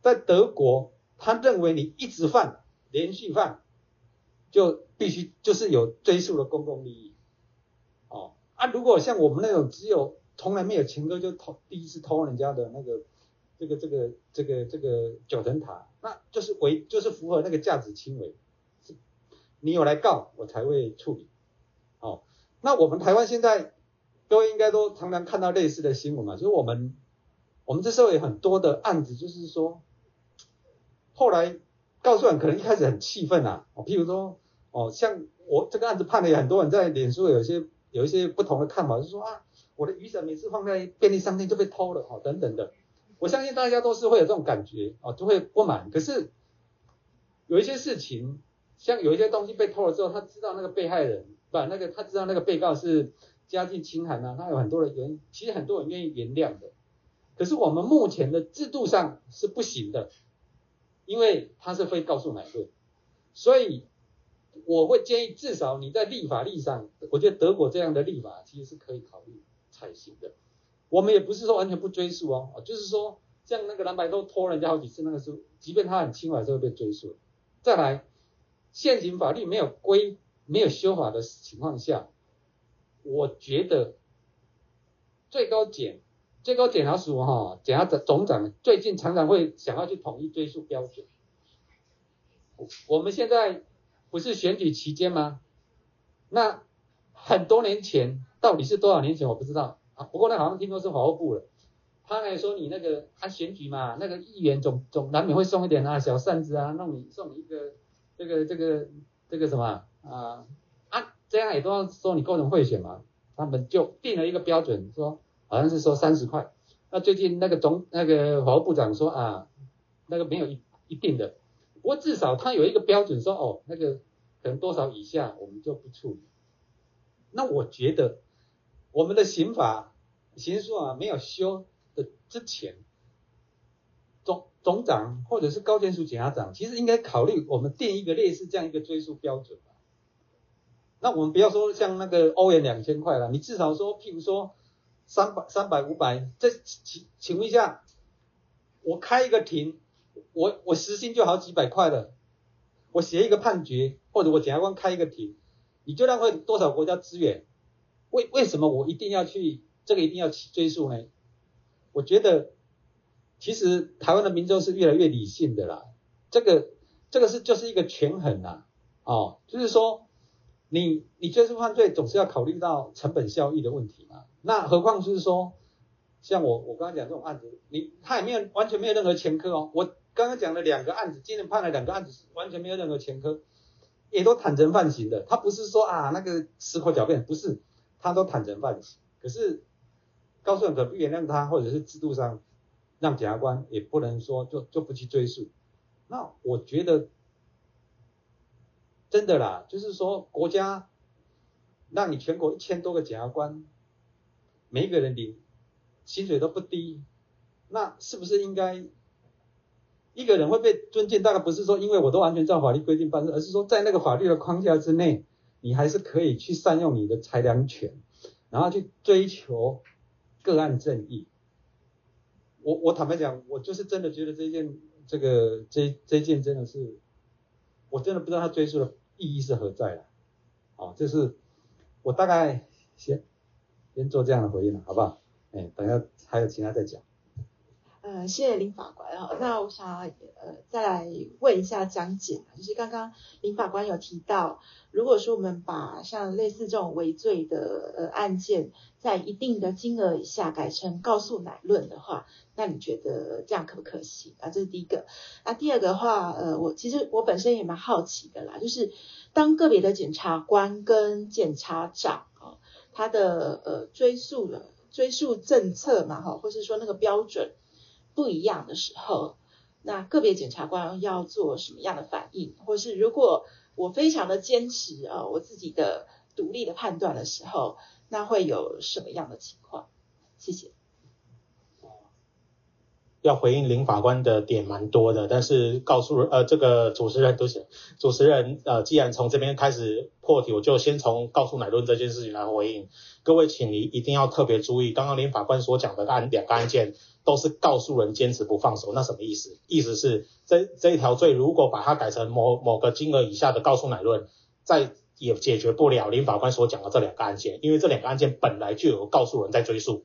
在德国，他认为你一直犯，连续犯，就必须就是有追溯的公共利益。哦啊，如果像我们那种只有从来没有前科就偷第一次偷人家的那个这个这个这个这个九层塔，那就是违就是符合那个价值轻微，你有来告我才会处理。哦，那我们台湾现在各位应该都常常看到类似的新闻嘛，就是我们。我们这时候有很多的案子，就是说，后来告诉人可能一开始很气愤啊，哦，譬如说，哦，像我这个案子判了，有很多人在脸书有些有一些不同的看法，就说啊，我的雨伞每次放在便利商店就被偷了，哦，等等的。我相信大家都是会有这种感觉，哦，都会不满。可是有一些事情，像有一些东西被偷了之后，他知道那个被害人，不，那个他知道那个被告是家境清寒啊，他有很多的原，其实很多人愿意原谅的。可是我们目前的制度上是不行的，因为它是非告诉乃论，所以我会建议至少你在立法例上，我觉得德国这样的立法其实是可以考虑采行的。我们也不是说完全不追诉哦，就是说像那个蓝白都拖人家好几次，那个时候即便他很轻，还是会被追诉。再来，现行法律没有规、没有修法的情况下，我觉得最高检。最高检察署哈，检察总长最近常常会想要去统一追诉标准。我们现在不是选举期间吗？那很多年前，到底是多少年前我不知道啊。不过那好像听说是法务部了。他来说你那个啊选举嘛，那个议员总总难免会送一点啊小扇子啊，弄你送你一个这个这个这个什么啊啊，这样也都要说你构成贿选嘛。他们就定了一个标准说。好像是说三十块，那最近那个总那个法务部长说啊，那个没有一一定的，不过至少他有一个标准说哦，那个可能多少以下我们就不处理。那我觉得我们的刑法刑诉啊没有修的之前，总总长或者是高检署检察长其实应该考虑我们定一个类似这样一个追诉标准吧。那我们不要说像那个欧元两千块了，你至少说譬如说。三百、三百、五百，这请请问一下，我开一个庭，我我时薪就好几百块了，我写一个判决，或者我检察官开一个庭，你就浪费多少国家资源？为为什么我一定要去这个一定要去追诉呢？我觉得，其实台湾的民众是越来越理性的啦，这个这个是就是一个权衡呐，哦，就是说。你你追诉犯罪总是要考虑到成本效益的问题嘛？那何况是说，像我我刚刚讲这种案子，你他也没有完全没有任何前科哦。我刚刚讲了两个案子，今天判了两个案子，完全没有任何前科，也都坦诚犯行的。他不是说啊那个矢口狡辩，不是，他都坦诚犯行。可是告诉人可不原谅他，或者是制度上让检察官也不能说就就不去追诉。那我觉得。真的啦，就是说国家让你全国一千多个检察官，每一个人领薪水都不低，那是不是应该一个人会被尊敬？大概不是说因为我都完全照法律规定办事，而是说在那个法律的框架之内，你还是可以去善用你的裁量权，然后去追求个案正义。我我坦白讲，我就是真的觉得这件这个这这件真的是，我真的不知道他追诉的。意义是何在了？哦，这是我大概先先做这样的回应了，好不好？哎，等下还有其他再讲。呃，谢谢林法官啊。那我想呃再来问一下讲解，就是刚刚林法官有提到，如果说我们把像类似这种违罪的呃案件，在一定的金额以下改成告诉乃论的话，那你觉得这样可不可行啊？这是第一个。那第二个的话，呃，我其实我本身也蛮好奇的啦，就是当个别的检察官跟检察长他的呃追诉的追诉政策嘛，哈，或是说那个标准。不一样的时候，那个别检察官要做什么样的反应，或是如果我非常的坚持啊，我自己的独立的判断的时候，那会有什么样的情况？谢谢。要回应林法官的点蛮多的，但是告诉呃这个主持人都是主持人呃，既然从这边开始破题，我就先从告诉乃论这件事情来回应。各位，请你一定要特别注意，刚刚林法官所讲的案两个案件都是告诉人坚持不放手，那什么意思？意思是这这一条罪如果把它改成某某个金额以下的告诉乃论，再也解决不了林法官所讲的这两个案件，因为这两个案件本来就有告诉人在追诉。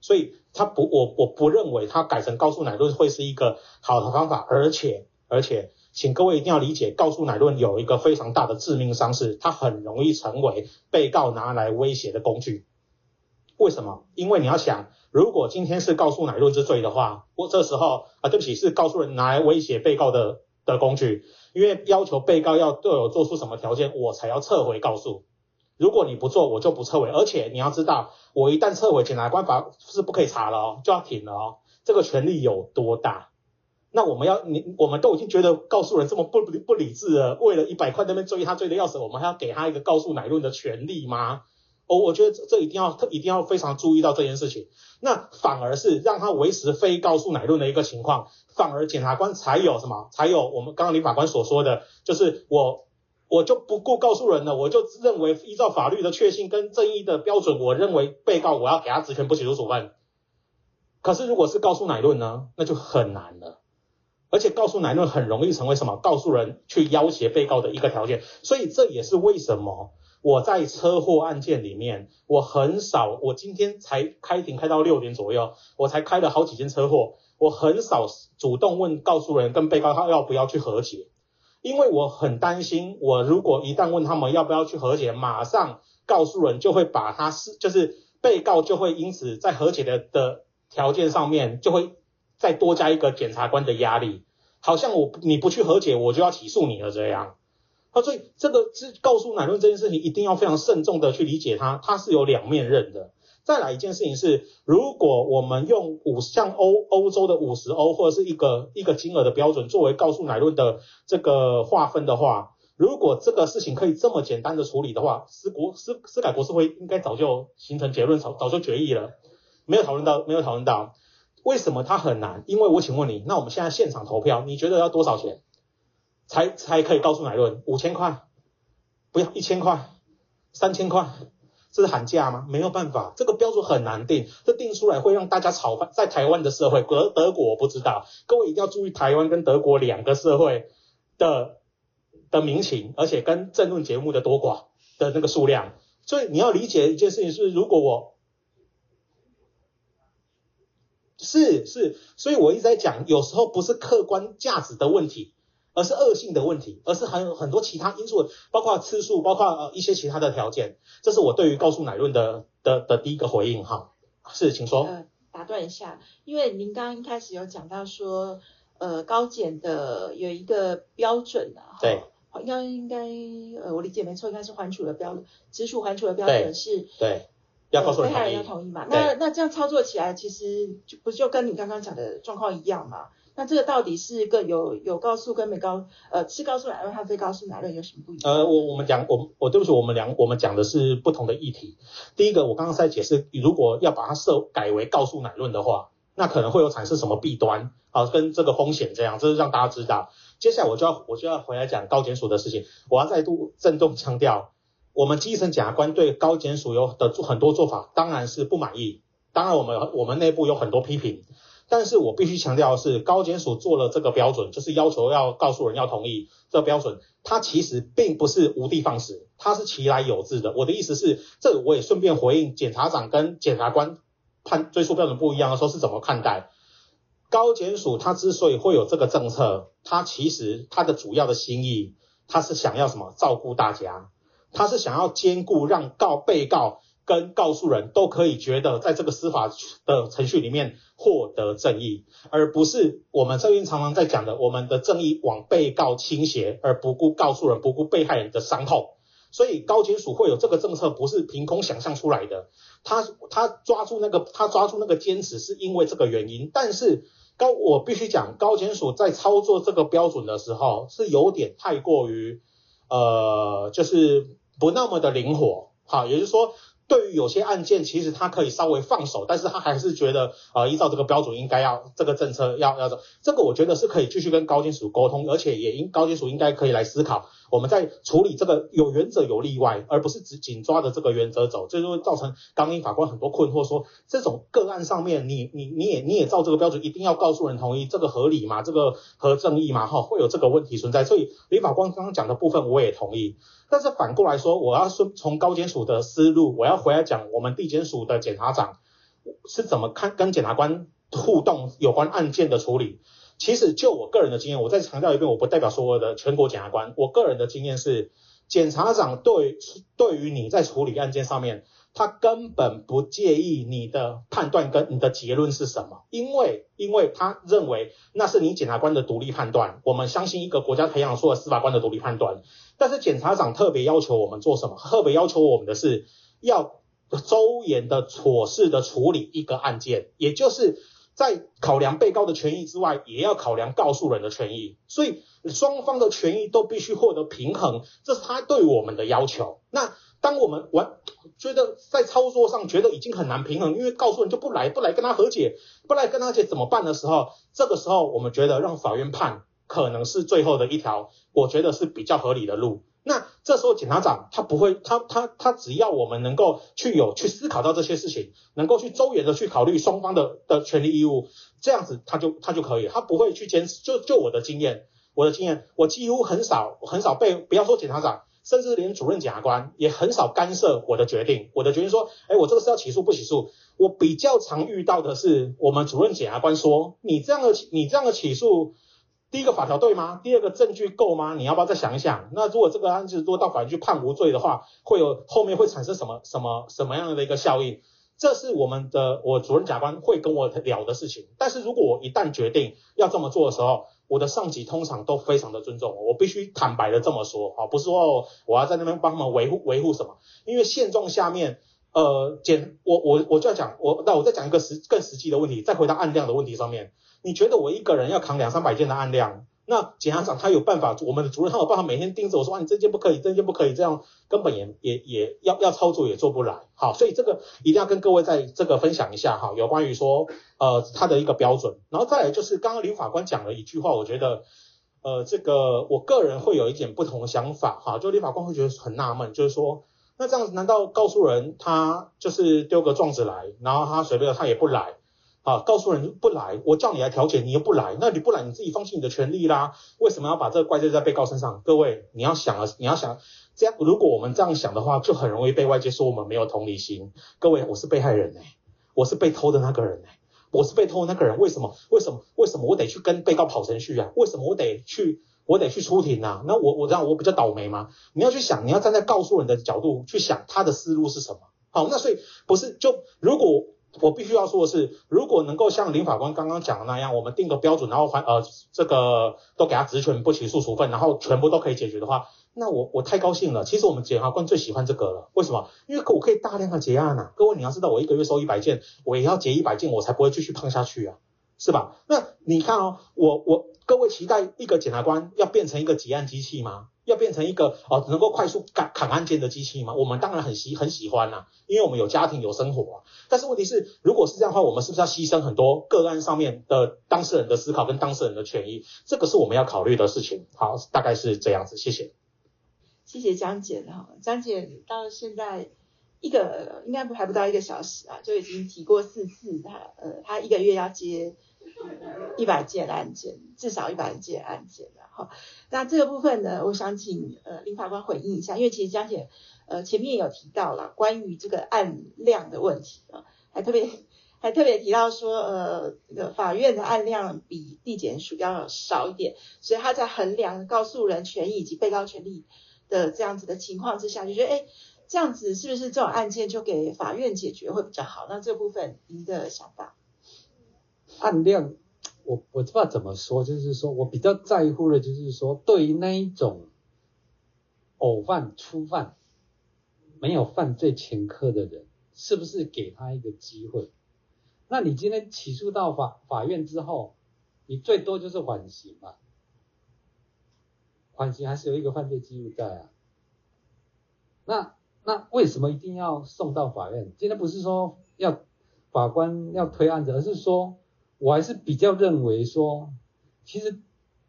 所以他不，我我不认为他改成告诉乃论会是一个好的方法，而且而且，请各位一定要理解，告诉乃论有一个非常大的致命伤，是它很容易成为被告拿来威胁的工具。为什么？因为你要想，如果今天是告诉乃论之罪的话，我这时候啊，对不起，是告诉人拿来威胁被告的的工具，因为要求被告要对我做出什么条件，我才要撤回告诉。如果你不做，我就不撤回。而且你要知道，我一旦撤回，检察官法是不可以查了哦，就要停了哦。这个权力有多大？那我们要你，我们都已经觉得告诉人这么不不不理智了，为了一百块那边追他追的要死，我们还要给他一个告诉乃论的权利吗？哦，我觉得这这一定要特一定要非常注意到这件事情。那反而是让他维持非告诉乃论的一个情况，反而检察官才有什么？才有我们刚刚李法官所说的，就是我。我就不顾告诉人了，我就认为依照法律的确信跟正义的标准，我认为被告我要给他职权不起诉处分。可是如果是告诉乃论呢，那就很难了。而且告诉乃论很容易成为什么？告诉人去要挟被告的一个条件。所以这也是为什么我在车祸案件里面，我很少，我今天才开庭开到六点左右，我才开了好几件车祸，我很少主动问告诉人跟被告他要不要去和解。因为我很担心，我如果一旦问他们要不要去和解，马上告诉人就会把他是就是被告就会因此在和解的的条件上面就会再多加一个检察官的压力，好像我你不去和解，我就要起诉你了这样。啊，所以这个是告诉乃论这件事情一定要非常慎重的去理解它，它是有两面刃的。再来一件事情是，如果我们用五像欧欧洲的五十欧或者是一个一个金额的标准作为告诉乃论的这个划分的话，如果这个事情可以这么简单的处理的话，司国司司改国是会应该早就形成结论，早早就决议了。没有讨论到，没有讨论到，为什么它很难？因为我请问你，那我们现在现场投票，你觉得要多少钱才才可以告诉乃论？五千块？不要一千块？三千块？是喊价吗？没有办法，这个标准很难定，这定出来会让大家吵翻。在台湾的社会，德德国我不知道，各位一定要注意台湾跟德国两个社会的的民情，而且跟政论节目的多寡的那个数量。所以你要理解一件事情是，如果我是是，所以我一直在讲，有时候不是客观价值的问题。而是恶性的问题，而是还有很多其他因素，包括次数，包括呃一些其他的条件。这是我对于告诉奶论的的的第一个回应哈。是，请说。呃，打断一下，因为您刚刚一开始有讲到说，呃，高检的有一个标准啊，对，应该应该呃，我理解没错，应该是缓处的标准，直处缓处的标准是，对，对要告诉人被害人要同意嘛？那那这样操作起来，其实就不就跟你刚刚讲的状况一样嘛？那这个到底是一个有有告诉跟没告，呃，是告诉乃论和非告诉乃论有什么不一样？呃，我我们讲，我我对不起，我们两我们讲的是不同的议题。第一个，我刚刚在解释，如果要把它设改为告诉乃论的话，那可能会有产生什么弊端啊，跟这个风险这样，这是让大家知道。接下来我就要我就要回来讲高检署的事情，我要再度郑重强调，我们基层检察官对高检署有的做很多做法，当然是不满意，当然我们我们内部有很多批评。但是我必须强调的是，高检署做了这个标准，就是要求要告诉人要同意这个标准，它其实并不是无的放矢，它是其来有自的。我的意思是，这我也顺便回应检察长跟检察官判追诉标准不一样的时候是怎么看待。高检署它之所以会有这个政策，它其实它的主要的心意，它是想要什么？照顾大家，它是想要兼顾让告被告。跟告诉人都可以觉得，在这个司法的程序里面获得正义，而不是我们这边常常在讲的，我们的正义往被告倾斜，而不顾告诉人，不顾被害人的伤痛。所以高检署会有这个政策，不是凭空想象出来的。他他抓住那个他抓住那个坚持，是因为这个原因。但是高，我必须讲，高检署在操作这个标准的时候，是有点太过于，呃，就是不那么的灵活，好，也就是说。对于有些案件，其实他可以稍微放手，但是他还是觉得，呃，依照这个标准应该要这个政策要要走，这个我觉得是可以继续跟高金属沟通，而且也应高金属应该可以来思考，我们在处理这个有原则有例外，而不是只紧抓着这个原则走，这就会造成刚刚法官很多困惑，说这种个案上面你你你也你也照这个标准，一定要告诉人同意，这个合理吗？这个合正义吗？哈，会有这个问题存在，所以李法官刚刚讲的部分我也同意。但是反过来说，我要说从高检署的思路，我要回来讲我们地检署的检察长是怎么看跟检察官互动有关案件的处理。其实就我个人的经验，我再强调一遍，我不代表所有的全国检察官。我个人的经验是，检察长对对于你在处理案件上面，他根本不介意你的判断跟你的结论是什么，因为因为他认为那是你检察官的独立判断。我们相信一个国家培养出了司法官的独立判断，但是检察长特别要求我们做什么？特别要求我们的是要周延的、妥适的处理一个案件，也就是在考量被告的权益之外，也要考量告诉人的权益，所以双方的权益都必须获得平衡，这是他对我们的要求。那。当我们完觉得在操作上觉得已经很难平衡，因为告诉人就不来，不来跟他和解，不来跟他解怎么办的时候，这个时候我们觉得让法院判可能是最后的一条，我觉得是比较合理的路。那这时候检察长他不会，他他他只要我们能够去有去思考到这些事情，能够去周延的去考虑双方的的权利义务，这样子他就他就可以，他不会去坚持。就就我的经验，我的经验，我几乎很少很少被，不要说检察长。甚至连主任检察官也很少干涉我的决定。我的决定说，哎，我这个是要起诉不起诉？我比较常遇到的是，我们主任检察官说，你这样的你这样的起诉，第一个法条对吗？第二个证据够吗？你要不要再想一想？那如果这个案子如果到法院去判无罪的话，会有后面会产生什么什么什么样的一个效应？这是我们的我主任甲官会跟我聊的事情。但是如果我一旦决定要这么做的时候，我的上级通常都非常的尊重我，我必须坦白的这么说啊，不是说我要在那边帮他们维护维护什么，因为现状下面，呃，简我我我就要讲我，那我再讲一个实更实际的问题，再回到案量的问题上面，你觉得我一个人要扛两三百件的案量？那检察长他有办法，我们的主任他有办法每天盯着我说，哇，你这件不可以，这件不可以，这样根本也也也要要操作也做不来。好，所以这个一定要跟各位在这个分享一下哈，有关于说呃他的一个标准，然后再来就是刚刚林法官讲了一句话，我觉得呃这个我个人会有一点不同的想法哈，就林法官会觉得很纳闷，就是说那这样子难道告诉人他就是丢个状子来，然后他随便他也不来？啊，告诉人不来，我叫你来调解，你又不来，那你不来，你自己放弃你的权利啦。为什么要把这个怪罪在被告身上？各位，你要想啊，你要想这样，如果我们这样想的话，就很容易被外界说我们没有同理心。各位，我是被害人哎、我是被偷的那个人哎、我是被偷的那个人，为什么？为什么？为什么我得去跟被告跑程序啊？为什么我得去？我得去出庭啊？那我我这样我比较倒霉吗？你要去想，你要站在告诉人的角度去想他的思路是什么？好，那所以不是就如果。我必须要说的是，如果能够像林法官刚刚讲的那样，我们定个标准，然后还呃这个都给他职权不起诉处分，然后全部都可以解决的话，那我我太高兴了。其实我们检察官最喜欢这个了，为什么？因为我可以大量的结案啊。各位你要知道，我一个月收一百件，我也要结一百件，我才不会继续胖下去啊，是吧？那你看哦，我我各位期待一个检察官要变成一个结案机器吗？要变成一个哦，能够快速砍砍案件的机器吗？我们当然很喜很喜欢呐、因为我们有家庭有生活啊。但是问题是，如果是这样的话，我们是不是要牺牲很多个案上面的当事人的思考跟当事人的权益？这个是我们要考虑的事情。好，大概是这样子，谢谢。谢谢江姐哈，江姐到现在一个应该不还不到一个小时啊，就已经提过四次他呃，他一个月要接一百件案件，至少一百件案件。好，那这个部分呢，我想请呃林法官回应一下，因为其实江姐呃前面有提到了关于这个案量的问题啊，还特别还特别提到说呃这个法院的案量比地检署要少一点，所以他在衡量告诉人权益以及被告权利的这样子的情况之下，就觉得哎这样子是不是这种案件就给法院解决会比较好？那这部分您的想法？案量。我我不知道怎么说，就是说我比较在乎的，就是说对于那一种偶犯、初犯、没有犯罪前科的人，是不是给他一个机会？那你今天起诉到法法院之后，你最多就是缓刑嘛，缓刑还是有一个犯罪记录在啊。那那为什么一定要送到法院？今天不是说要法官要推案子，而是说我还是比较认为说，其实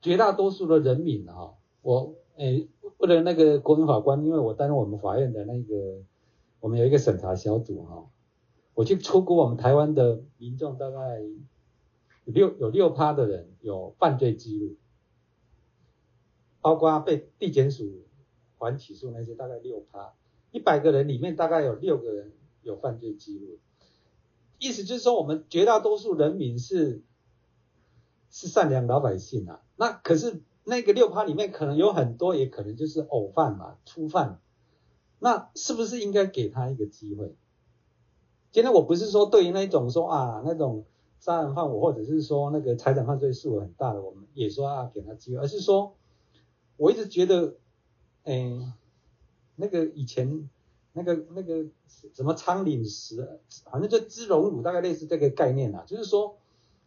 绝大多数的人民啊，我诶为了那个国民法官，因为我担任我们法院的那个，我们有一个审查小组哈，我去出估我们台湾的民众大概有六有六趴的人有犯罪记录，包括被地检署还起诉那些大概六趴，一百个人里面大概有六个人有犯罪记录，意思就是说我们绝大多数人民是是善良老百姓啊，那可是。那个六趴里面可能有很多，也可能就是偶犯嘛、初犯，那是不是应该给他一个机会？今天我不是说对于那种说啊那种杀人犯，我或者是说那个财产犯罪数额很大的，我们也说啊给他机会，而是说我一直觉得，哎，那个以前那个那个什么苍廪实，反正就知荣辱，大概类似这个概念啊，就是说，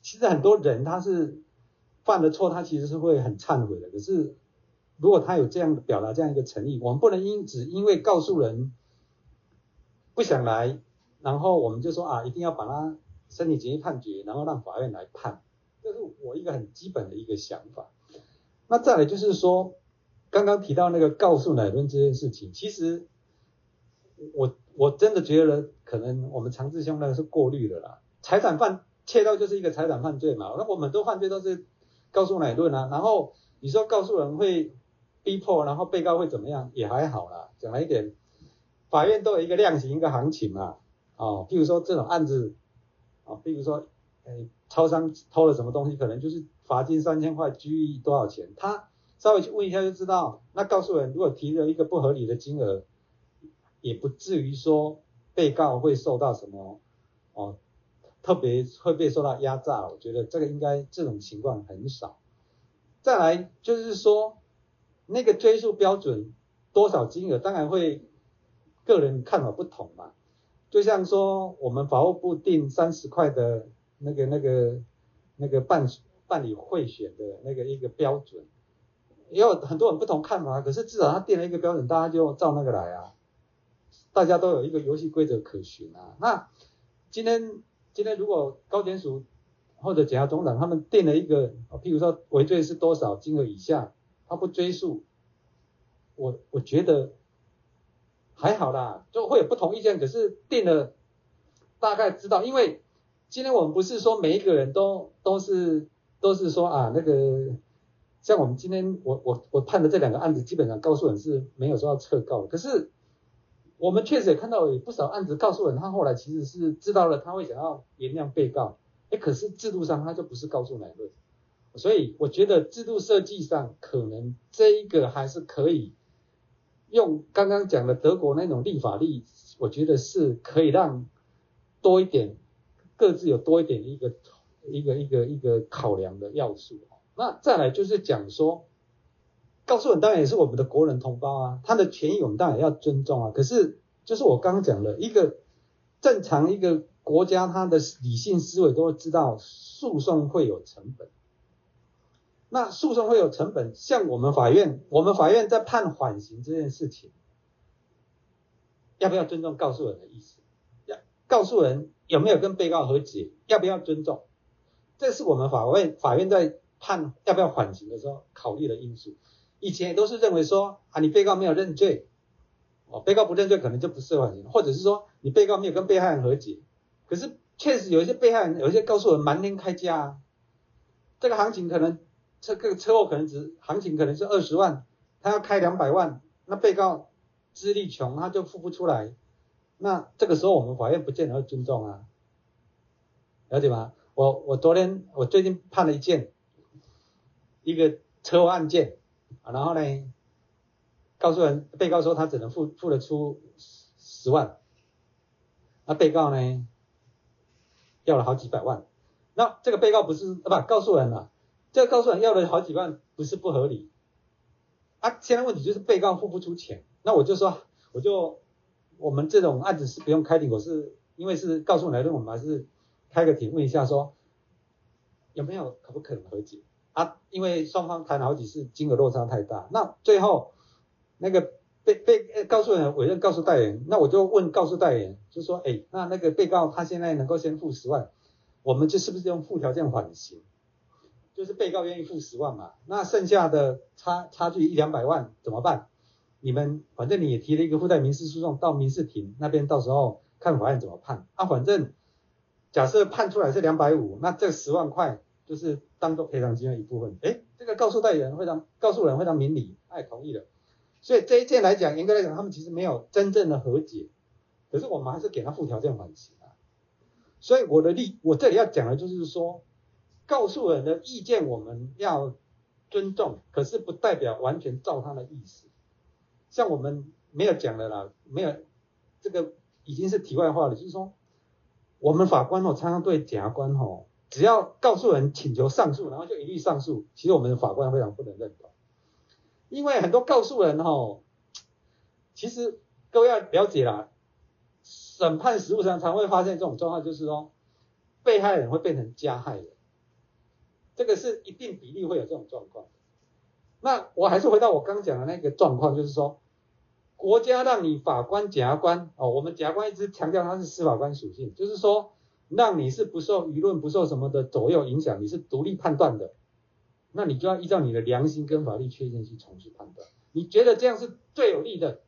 其实很多人他是。犯了错，他其实是会很忏悔的。可是，如果他有这样表达这样一个诚意，我们不能因只因为告诉人不想来，然后我们就说啊，一定要把他身体简易判决，然后让法院来判。这是我一个很基本的一个想法。那再来就是说，刚刚提到那个告诉乃论这件事情，其实我我真的觉得可能我们长治兄那个是过滤的啦。财产犯窃盗就是一个财产犯罪嘛，那我们很多犯罪都是。告诉乃论啊，然后你说告诉人会逼迫，然后被告会怎么样，也还好啦。讲来一点，法院都有一个量刑一个行情嘛，哦，譬如说这种案子，哦，譬如说，哎，超商偷了什么东西，可能就是罚金三千块，拘役多少钱，他稍微去问一下就知道。那告诉人如果提了一个不合理的金额，也不至于说被告会受到什么，哦。特别会被受到压榨，我觉得这个应该这种情况很少。再来就是说，那个追诉标准多少金额，当然会个人看法不同嘛。就像说我们法务部定三十块的那个那个那个办办理贿选的那个一个标准，也有很多人不同看法，可是至少他定了一个标准，大家就照那个来啊，大家都有一个游戏规则可循啊。那今天。今天如果高检署或者检察总长他们定了一个，譬如说违罪是多少金额以下，他不追诉，我我觉得还好啦，就会有不同意见，可是定了大概知道，因为今天我们不是说每一个人都都是都是说啊那个，像我们今天我我我判的这两个案子，基本上告诉人是没有说要撤告的，可是。我们确实也看到有不少案子告诉人，他后来其实是知道了他会想要原谅被告，哎，可是制度上他就不是告诉乃论，所以我觉得制度设计上可能这一个还是可以用刚刚讲的德国那种立法力，我觉得是可以让多一点各自有多一点一个一个一个一个考量的要素。那再来就是讲说。告诉人当然也是我们的国人同胞啊，他的权益我们当然要尊重啊。可是就是我刚刚讲的一个正常一个国家，他的理性思维都会知道诉讼会有成本。那诉讼会有成本，像我们法院，我们法院在判缓刑这件事情，要不要尊重告诉人的意思？要告诉人有没有跟被告和解？要不要尊重？这是我们法院法院在判要不要缓刑的时候考虑的因素。以前也都是认为说啊，你被告没有认罪，哦，被告不认罪可能就不适合缓刑，或者是说你被告没有跟被害人和解，可是确实有一些被害人，有一些告诉我瞒天开价啊，这个行情可能这个车祸可能只行情可能是二十万，他要开两百万，那被告资历穷，他就付不出来，那这个时候我们法院不见得会尊重啊，了解吗？我我昨天我最近判了一件一个车祸案件。然后呢，告诉人，被告说他只能付付得出十万，那被告呢要了好几百万，那这个被告不是啊不告诉人了，这个告诉人要了好几万不是不合理，啊，现在问题就是被告付不出钱，那我就说我就我们这种案子是不用开庭，我是因为是告诉来的，我们还是开个庭问一下说，有没有可不可能和解？啊？因为双方谈好几次，金额落差太大，那最后那个被被告诉人委任告诉代理人，那我就问告诉代理人，就说，哎，那那个被告他现在能够先付十万，我们就是不是用附条件缓刑？就是被告愿意付十万嘛，那剩下的差差距一两百万怎么办？你们反正你也提了一个附带民事诉讼到民事庭那边，到时候看法院怎么判啊？反正假设判出来是两百五，那这十万块就是当做赔偿金的一部分。诶，这个告诉代理人非常告诉人非常明理，他也同意了。所以这一件来讲，严格来讲，他们其实没有真正的和解，可是我们还是给他附条件缓刑啊。所以我的例，我这里要讲的就是说。告诉人的意见我们要尊重，可是不代表完全照他的意思。像我们没有讲的啦，没有这个已经是题外话了。就是说，我们法官哦，常常对检察官哦，只要告诉人请求上诉，然后就一律上诉。其实我们的法官非常不能认同，因为很多告诉人哦，其实各位要了解啦，审判实务上常会发现这种状况，就是说，被害人会变成加害人。这个是一定比例会有这种状况。那我还是回到我刚讲的那个状况，就是说，国家让你法官、检察官哦，我们检察官一直强调他是司法官属性，就是说，让你是不受舆论、不受什么的左右影响，你是独立判断的，那你就要依照你的良心跟法律确认去从事判断。你觉得这样是最有利的，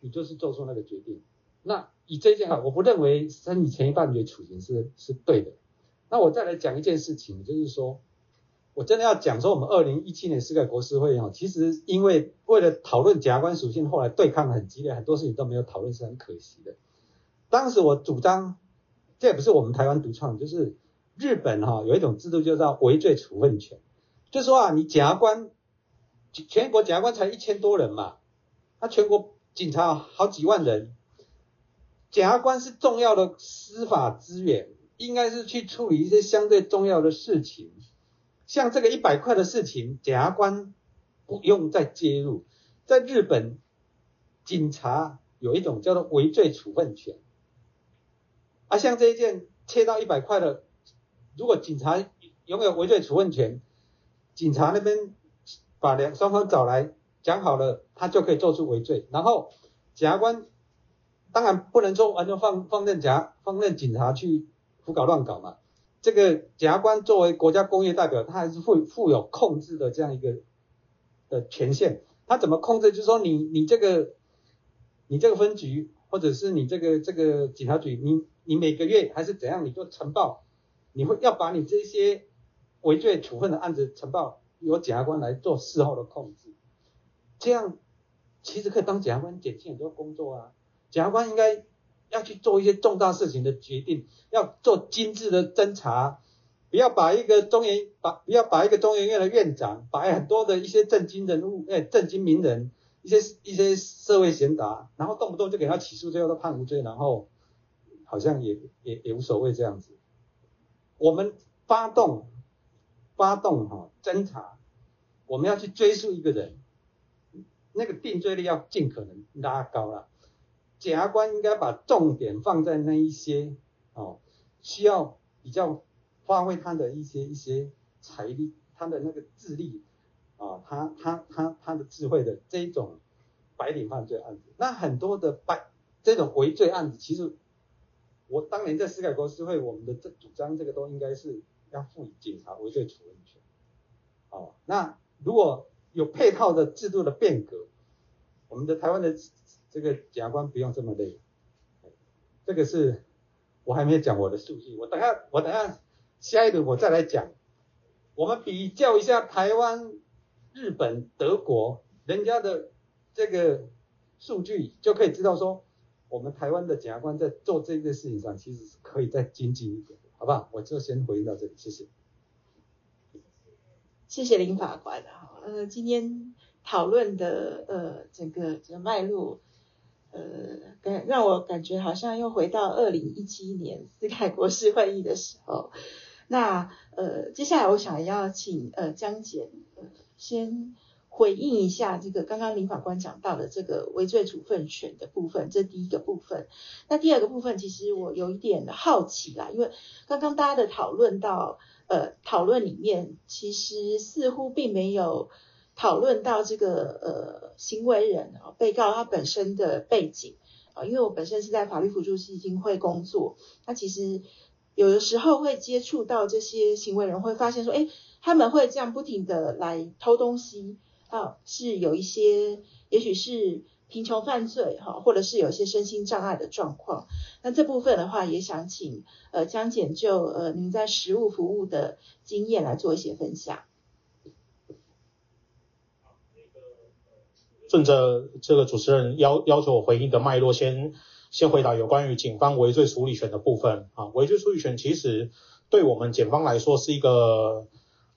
你就是做出那个决定。那以这件啊，我不认为审理前一半决处刑是是对的。那我再来讲一件事情，就是说。我真的要讲说，我们二零一七年司改国是会哈，其实因为为了讨论检察官属性，后来对抗很激烈，很多事情都没有讨论，是很可惜的。当时我主张，这也不是我们台湾独创，就是日本哈有一种制度，就叫微罪处分权，就说啊，你检察官，全国检察官才一千多人嘛，那全国警察好几万人，检察官是重要的司法资源，应该是去处理一些相对重要的事情。像这个一百块的事情，检察官不用再介入。在日本，警察有一种叫做微罪处分权。啊，像这一件切到一百块的，如果警察拥有违罪处分权，警察那边把两双方找来讲好了，他就可以做出违罪。然后检察官当然不能说完全放放任检放任警察去胡搞乱搞嘛。这个检察官作为国家公约代表，他还是负负有控制的这样一个的权限。他怎么控制？就是说，你你这个你这个分局，或者是你这个这个警察局，你你每个月还是怎样，你就呈报，你会要把你这些违罪处分的案子呈报，由检察官来做事后的控制。这样其实可以当检察官减轻很多工作啊。检察官应该。要去做一些重大事情的决定，要做精致的侦查，不要把一个中研把不要把一个中研院的院长，把很多的一些政经人物，哎，政经名人，一些一些社会贤达，然后动不动就给他起诉，最后都判无罪，然后好像也也也无所谓这样子。我们发动发动哈侦查，我们要去追溯一个人，那个定罪率要尽可能拉高了。检察官应该把重点放在那一些哦，需要比较发挥他的一些一些财力，他的那个智力啊，他他他他的智慧的这种白领犯罪案子。那很多的白这种违罪案子，其实我当年在司改国是会，我们的这主张这个都应该是要赋予警察违罪处分权。哦，那如果有配套的制度的变革，我们的台湾的。这个检察官不用这么累，这个是我还没有讲我的数据，我等下我等下下一轮我再来讲，我们比较一下台湾、日本、德国人家的这个数据，就可以知道说，我们台湾的检察官在做这件事情上，其实是可以再精进一点，好不好？我就先回应到这里，谢谢。谢谢林法官啊，呃，今天讨论的呃整个这个脉络。呃，感让我感觉好像又回到二零一七年斯凯国是会议的时候。那呃，接下来我想要请呃江检呃先回应一下这个刚刚林法官讲到的这个违罪处分权的部分，这第一个部分。那第二个部分，其实我有一点好奇啦，因为刚刚大家的讨论到，呃，讨论里面其实似乎并没有讨论到这个呃行为人啊，被告他本身的背景啊，因为我本身是在法律辅助基金会工作，那其实有的时候会接触到这些行为人，会发现说，哎，他们会这样不停的来偷东西。啊，是有一些，也许是贫穷犯罪哈，或者是有一些身心障碍的状况。那这部分的话，也想请呃江检就呃您在实务服务的经验来做一些分享。顺着这个主持人要要求我回应的脉络，先先回答有关于警方微罪处理权的部分啊。微罪处理权其实对我们检方来说是一个。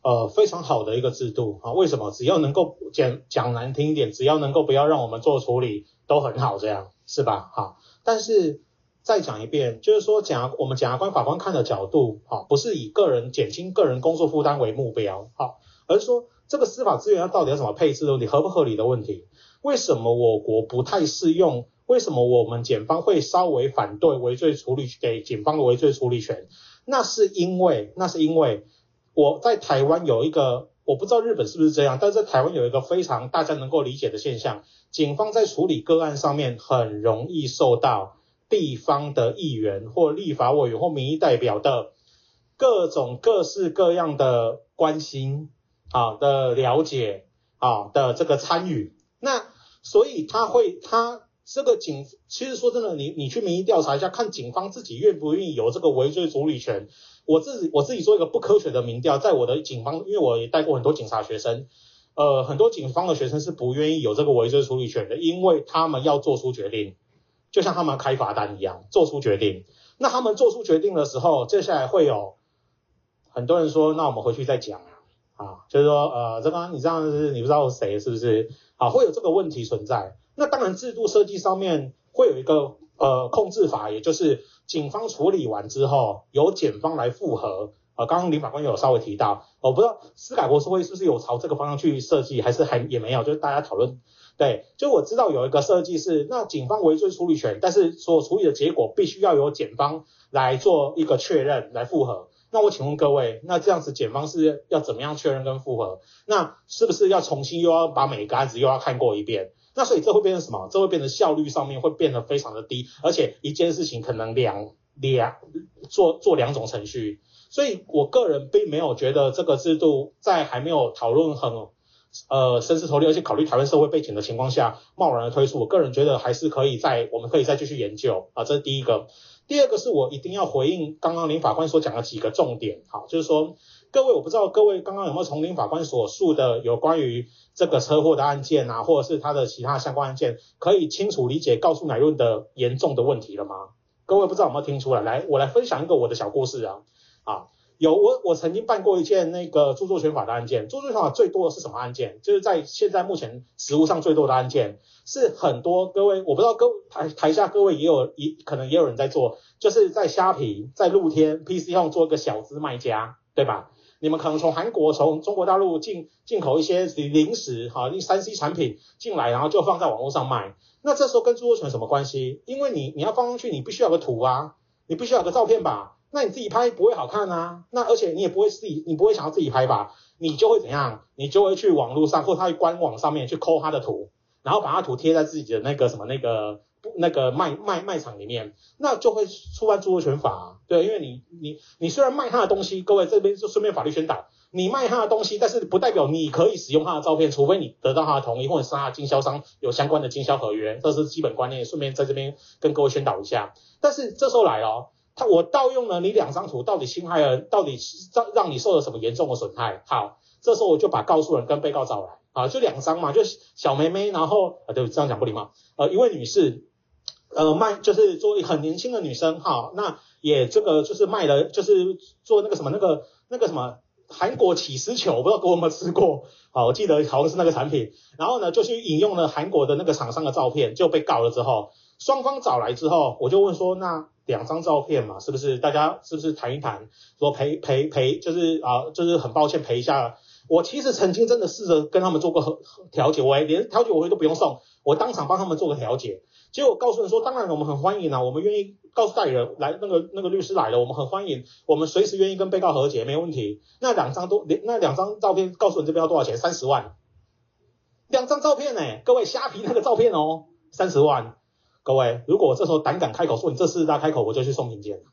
呃，非常好的一个制度啊，为什么？只要能够讲讲难听一点，只要能够不要让我们做处理，都很好，这样是吧？好，但是再讲一遍，就是说，检我们检察官、法官看的角度，啊，不是以个人减轻个人工作负担为目标，好，而是说这个司法资源要到底要怎么配置的问题，合不合理的问题。为什么我国不太适用？为什么我们检方会稍微反对违罪处理给警方的违罪处理权？那是因为，那是因为。我在台湾有一个，我不知道日本是不是这样，但是在台湾有一个非常大家能够理解的现象，警方在处理个案上面很容易受到地方的议员或立法委员或民意代表的各种各式各样的关心啊的了解啊的这个参与，那所以他会他这个警，其实说真的，你你去民意调查一下，看警方自己愿不愿意有这个微罪处理权。我自己我自己做一个不科学的民调，在我的警方，因为我也带过很多警察学生，呃，很多警方的学生是不愿意有这个违罪处理权的，因为他们要做出决定，就像他们开罚单一样，做出决定。那他们做出决定的时候，接下来会有很多人说，那我们回去再讲啊，啊，就是说，呃，这刚你这样子，你不知道谁是不是？啊，会有这个问题存在。那当然，制度设计上面会有一个呃控制法，也就是。警方处理完之后，由检方来复核。呃，刚刚林法官有稍微提到，我不知道司改国是会是不是有朝这个方向去设计，还是还也没有，就是大家讨论。对，就我知道有一个设计是，那警方微罪处理权，但是所处理的结果必须要由检方来做一个确认，来复核。那我请问各位，那这样子检方是要怎么样确认跟复核？那是不是要重新又要把每个案子又要看过一遍？那所以这会变成什么？这会变成效率上面会变得非常的低，而且一件事情可能两两做做两种程序。所以我个人并没有觉得这个制度在还没有讨论很呃深思熟虑，而且考虑台湾社会背景的情况下，贸然的推出，我个人觉得还是可以再我们可以再继续研究啊。这是第一个。第二个是我一定要回应刚刚林法官所讲的几个重点，好，就是说。各位，我不知道各位刚刚有没有从林法官所述的有关于这个车祸的案件啊，或者是他的其他相关案件，可以清楚理解告诉乃论的严重的问题了吗？各位不知道有没有听出来？来，我来分享一个我的小故事啊。啊，有我我曾经办过一件那个著作权法的案件，著作权法最多的是什么案件？就是在现在目前实务上最多的案件是很多各位，我不知道各台台下各位也有一可能也有人在做，就是在虾皮在露天 PC 上做一个小资卖家，对吧？你们可能从韩国、从中国大陆进进口一些零食，哈，那三 C 产品进来，然后就放在网络上卖。那这时候跟著作权什么关系？因为你你要放上去，你必须要有个图啊，你必须要有个照片吧？那你自己拍不会好看啊。那而且你也不会自己，你不会想要自己拍吧？你就会怎样？你就会去网络上或他官网上面去抠他的图，然后把他图贴在自己的那个什么那个。那个卖卖卖场里面，那就会触犯著作权法啊，对，因为你你你虽然卖他的东西，各位这边就顺便法律宣导，你卖他的东西，但是不代表你可以使用他的照片，除非你得到他的同意，或者是他的经销商有相关的经销合约，这是基本观念，顺便在这边跟各位宣导一下。但是这时候来了，他我盗用了你两张图，到底侵害了，到底让让你受了什么严重的损害？好，这时候我就把告诉人跟被告找来，啊，就两张嘛，就小妹妹，然后啊，对，这样讲不礼貌，呃，一位女士。呃，卖就是作为很年轻的女生哈，那也这个就是卖了，就是做那个什么那个那个什么韩国起司球，我不知道各位有没有吃过？好，我记得好像是那个产品。然后呢，就去引用了韩国的那个厂商的照片，就被告了之后，双方找来之后，我就问说，那两张照片嘛，是不是大家是不是谈一谈，说赔赔赔，就是啊，就是很抱歉赔一下。我其实曾经真的试着跟他们做过和调解，我连调解委员都不用送，我当场帮他们做个调解。结果告诉人说，当然我们很欢迎啊，我们愿意告诉代理人来，那个那个律师来了，我们很欢迎，我们随时愿意跟被告和解，没问题。那两张都那两张照片，告诉人这边要多少钱？三十万。两张照片呢？各位虾皮那个照片哦，三十万。各位，如果我这时候胆敢开口说你这事大开口，我就去送评鉴，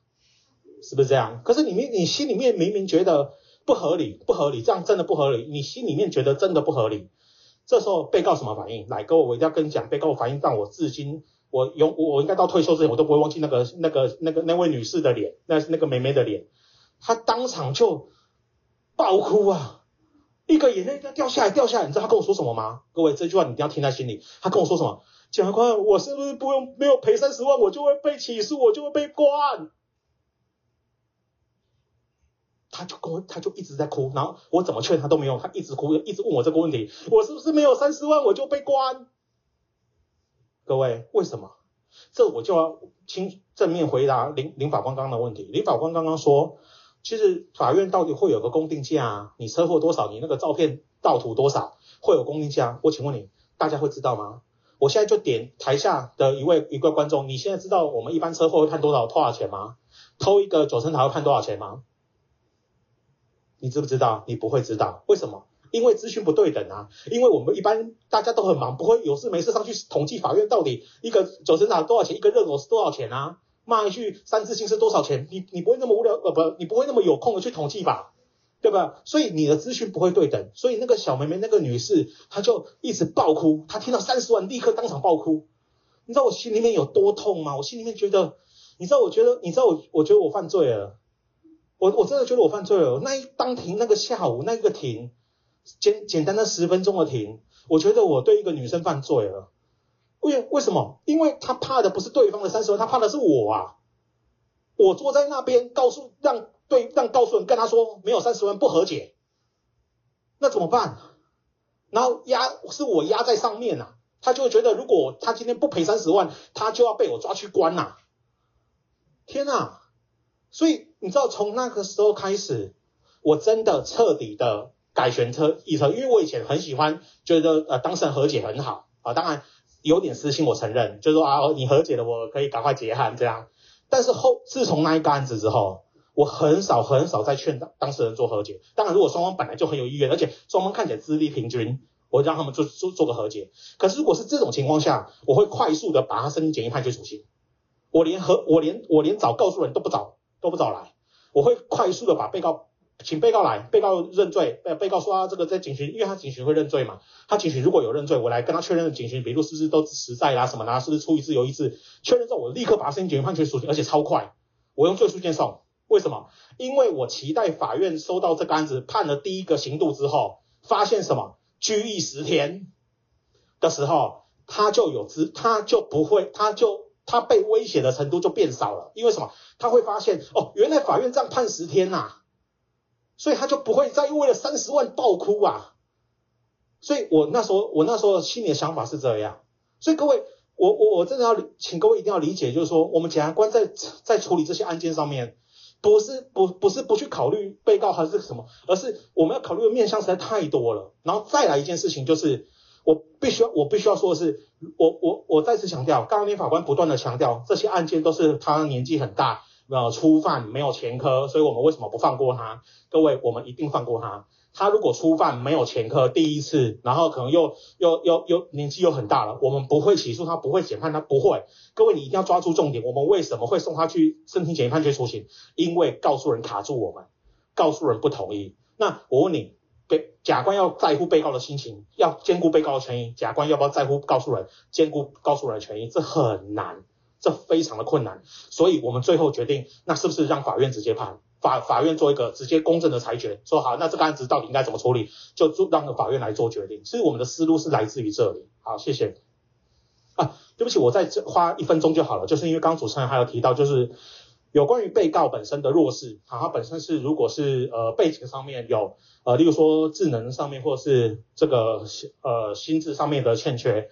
是不是这样？可是你明你心里面明明觉得不合理，不合理，这样真的不合理，你心里面觉得真的不合理。这时候被告什么反应？来，各位，我一定要跟你讲，被告反应让我至今，我永我应该到退休之前，我都不会忘记那个那个那个那位女士的脸，那那个妹妹的脸，她当场就爆哭啊。一个眼泪掉下来，掉下来，你知道她跟我说什么吗？各位，这句话你一定要听在心里。她跟我说什么？检察官，我是不是不用没有赔三十万，我就会被起诉，我就会被关？他就跟我，他就一直在哭，然后我怎么劝他都没用，他一直哭，一直问我这个问题：我是不是没有三十万我就被关？各位，为什么？这我就要清正面回答林林法官刚刚的问题。林法官刚刚说。其实法院到底会有个公定价？你车祸多少？你那个照片盗图多少？会有公定价？我请问你，大家会知道吗？我现在就点台下的一位一个观众，你现在知道我们一般车祸会判多少多少钱吗？偷一个九层塔会判多少钱吗？你知不知道？你不会知道，为什么？因为资讯不对等啊！因为我们一般大家都很忙，不会有事没事上去统计法院到底一个九层塔多少钱，一个热狗是多少钱啊？骂一句三字经是多少钱？你你不会那么无聊呃不，你不会那么有空的去统计吧，对吧？所以你的资讯不会对等，所以那个小妹妹那个女士，她就一直爆哭，她听到三十万立刻当场爆哭。你知道我心里面有多痛吗？我心里面觉得，你知道我觉得，你知道我我觉得我犯罪了，我我真的觉得我犯罪了。那一当庭那个下午那个庭，简简单的十分钟的庭，我觉得我对一个女生犯罪了。为为什么？因为他怕的不是对方的三十万，他怕的是我啊！我坐在那边，告诉让对让告诉人跟他说没有三十万不和解，那怎么办？然后压是我压在上面啊，他就会觉得如果他今天不赔三十万，他就要被我抓去关呐、啊！天哪！所以你知道从那个时候开始，我真的彻底的改选车一车，因为我以前很喜欢觉得呃当事人和解很好啊，当然。有点私心，我承认，就是说啊，你和解了，我可以赶快结案这样。但是后自从那一个案子之后，我很少很少再劝当事人做和解。当然，如果双方本来就很有意愿，而且双方看起来资历平均，我让他们做做做个和解。可是如果是这种情况下，我会快速的把他申请简易判决处刑。我连和我连我连找告诉人都不找都不找来，我会快速的把被告。请被告来，被告认罪。被被告说啊，这个在警询，因为他警询会认罪嘛。他警询如果有认罪，我来跟他确认警询笔录是不是都实在啦，什么啦，是不是出一次有一次？确认之后，我立刻把他申请简易判决书，而且超快。我用最速件送，为什么？因为我期待法院收到这个案子判了第一个刑度之后，发现什么拘役十天的时候，他就有资，他就不会，他就他被威胁的程度就变少了。因为什么？他会发现哦，原来法院这样判十天呐、啊。所以他就不会再为了三十万爆哭啊！所以我那时候我那时候心里的想法是这样。所以各位，我我我真的要请各位一定要理解，就是说我们检察官在在处理这些案件上面，不是不不是不去考虑被告还是什么，而是我们要考虑的面向实在太多了。然后再来一件事情就是，我必须要我必须要说的是，我我我再次强调，刚刚那法官不断的强调，这些案件都是他年纪很大。呃，初犯没有前科，所以我们为什么不放过他？各位，我们一定放过他。他如果初犯没有前科，第一次，然后可能又又又又年纪又很大了，我们不会起诉他，不会减判他，不会。各位，你一定要抓住重点。我们为什么会送他去申请简易判决处刑？因为告诉人卡住我们，告诉人不同意。那我问你，被甲官要在乎被告的心情，要兼顾被告的权益，甲官要不要在乎告诉人，兼顾告诉人的权益？这很难。这非常的困难，所以我们最后决定，那是不是让法院直接判？法法院做一个直接公正的裁决，说好，那这个案子到底应该怎么处理，就让法院来做决定。所以我们的思路是来自于这里。好，谢谢。啊，对不起，我再花一分钟就好了，就是因为刚主持人还有提到，就是有关于被告本身的弱势，啊，他本身是如果是呃背景上面有呃，例如说智能上面或是这个呃心智上面的欠缺，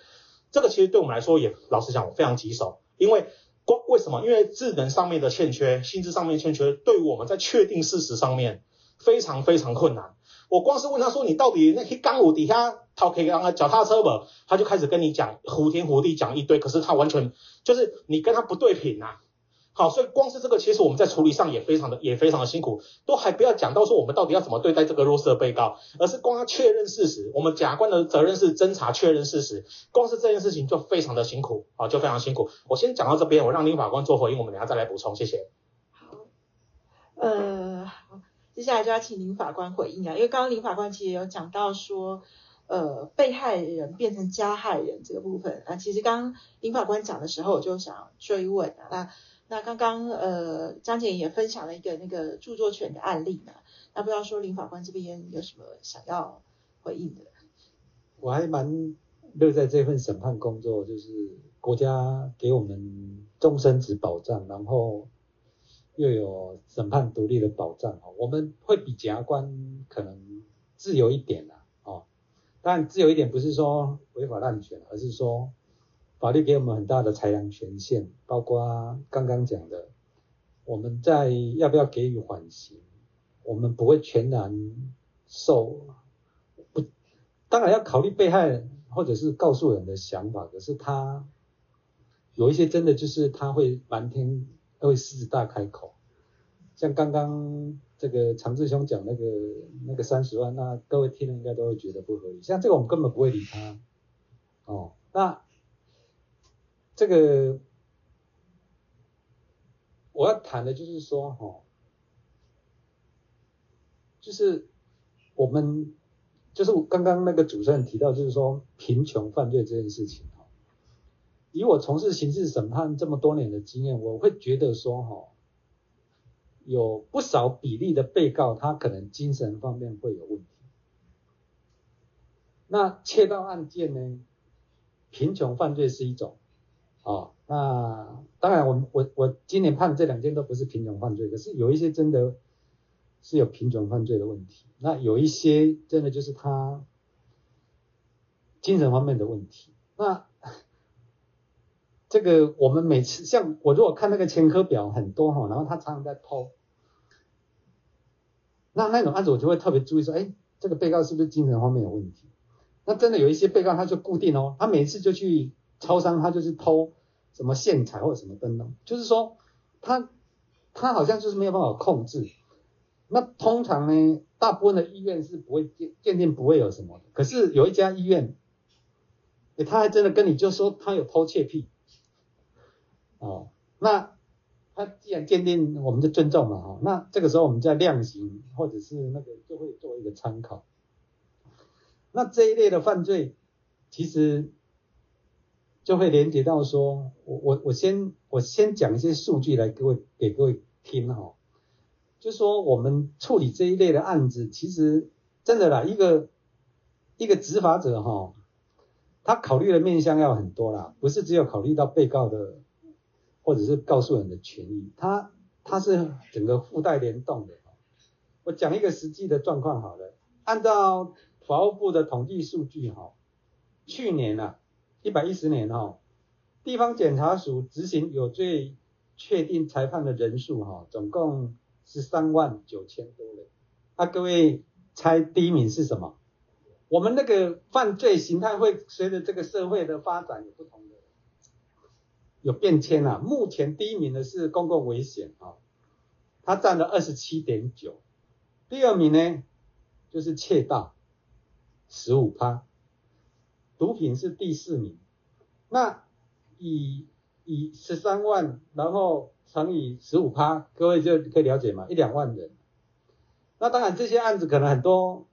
这个其实对我们来说也老实讲非常棘手。因为光为什么？因为智能上面的欠缺，心智上面欠缺，对我们在确定事实上面非常非常困难。我光是问他说，你到底那些钢五底下他可以让他脚踏车不？他就开始跟你讲胡天胡地讲一堆，可是他完全就是你跟他不对品呐、好，所以光是这个，其实我们在处理上也非常的也非常的辛苦，都还不要讲到说我们到底要怎么对待这个弱势的被告，而是光要确认事实。我们检察官的责任是侦查确认事实，光是这件事情就非常的辛苦，好，就非常辛苦。我先讲到这边，我让林法官做回应，我们等下再来补充，谢谢。好，呃，好接下来就要请林法官回应啊，因为刚刚林法官其实有讲到说，呃，被害人变成加害人这个部分啊，其实刚刚林法官讲的时候，我就想追问啊，那。那刚刚呃，张姐也分享了一个那个著作权的案例嘛，那不知道说林法官这边有什么想要回应的？我还蛮乐在这份审判工作，就是国家给我们终身制保障，然后又有审判独立的保障哦，我们会比检察官可能自由一点啦，哦，但自由一点不是说违法滥权，而是说。法律给我们很大的裁量权限，包括刚刚讲的，我们在要不要给予缓刑，我们不会全然受不，当然要考虑被害人或者是告诉人的想法，可是他有一些真的就是他会瞒天会狮子大开口，像刚刚这个长治兄讲那个那个三十万，那各位听了应该都会觉得不合理，像这个我们根本不会理他，哦，那。这个我要谈的就是说，哈，就是我们就是刚刚那个主持人提到，就是说贫穷犯罪这件事情，哈，以我从事刑事审判这么多年的经验，我会觉得说，哈，有不少比例的被告他可能精神方面会有问题。那窃盗案件呢，贫穷犯罪是一种。哦，那当然我，我我我今年判的这两件都不是品种犯罪，可是有一些真的是有品种犯罪的问题，那有一些真的就是他精神方面的问题。那这个我们每次像我如果看那个前科表很多哈，然后他常常在偷，那那种案子我就会特别注意说，哎，这个被告是不是精神方面有问题？那真的有一些被告他就固定哦，他每次就去。超商他就是偷什么线材或者什么灯笼，就是说他他好像就是没有办法控制。那通常呢，大部分的医院是不会鉴鉴定不会有什么的。可是有一家医院，他还真的跟你就说他有偷窃癖。哦，那他既然鉴定，我们就尊重嘛哈。那这个时候我们在量刑或者是那个就会做一个参考。那这一类的犯罪，其实。就会连接到说，我我我先我先讲一些数据来各位给各位听哈，就说我们处理这一类的案子，其实真的啦，一个一个执法者哈，他考虑的面向要很多啦，不是只有考虑到被告的或者是告诉人的权益，他他是整个附带联动的。我讲一个实际的状况好了，按照法务部的统计数据哈，去年啊。一百一十年哈，地方检察署执行有罪确定裁判的人数哈，总共十三万九千多人。啊，各位猜第一名是什么？我们那个犯罪形态会随着这个社会的发展有不同的有变迁啊。目前第一名的是公共危险啊，它占了二十七点九。第二名呢就是窃盗，十五趴。毒品是第四名，那以以十三万，然后乘以十五趴，各位就可以了解嘛，一两万人。那当然这些案子可能很多，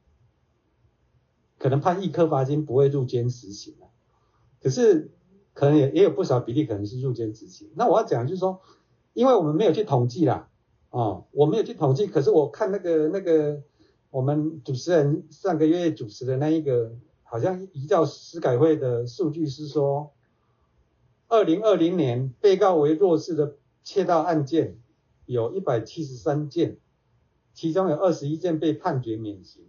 可能判一颗罚金不会入监执行啊，可是可能也也有不少比例可能是入监执行。那我要讲就是说，因为我们没有去统计啦，哦，我没有去统计，可是我看那个那个我们主持人上个月主持的那一个。好像依照司改会的数据是说，二零二零年被告为弱势的窃盗案件有一百七十三件，其中有二十一件被判决免刑。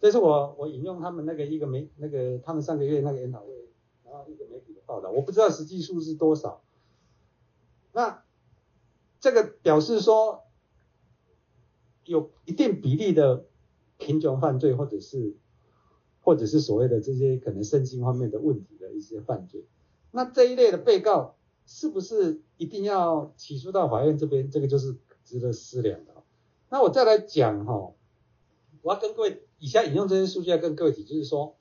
这是我我引用他们那个一个媒那个他们上个月那个研讨会，然后一个媒体的报道，我不知道实际数是多少。那这个表示说，有一定比例的贫穷犯罪，或者是或者是所谓的这些可能身心方面的问题的一些犯罪。那这一类的被告是不是一定要起诉到法院这边？这个就是值得思量的。那我再来讲哈，我要跟各位以下引用这些数据要跟各位提，就是说，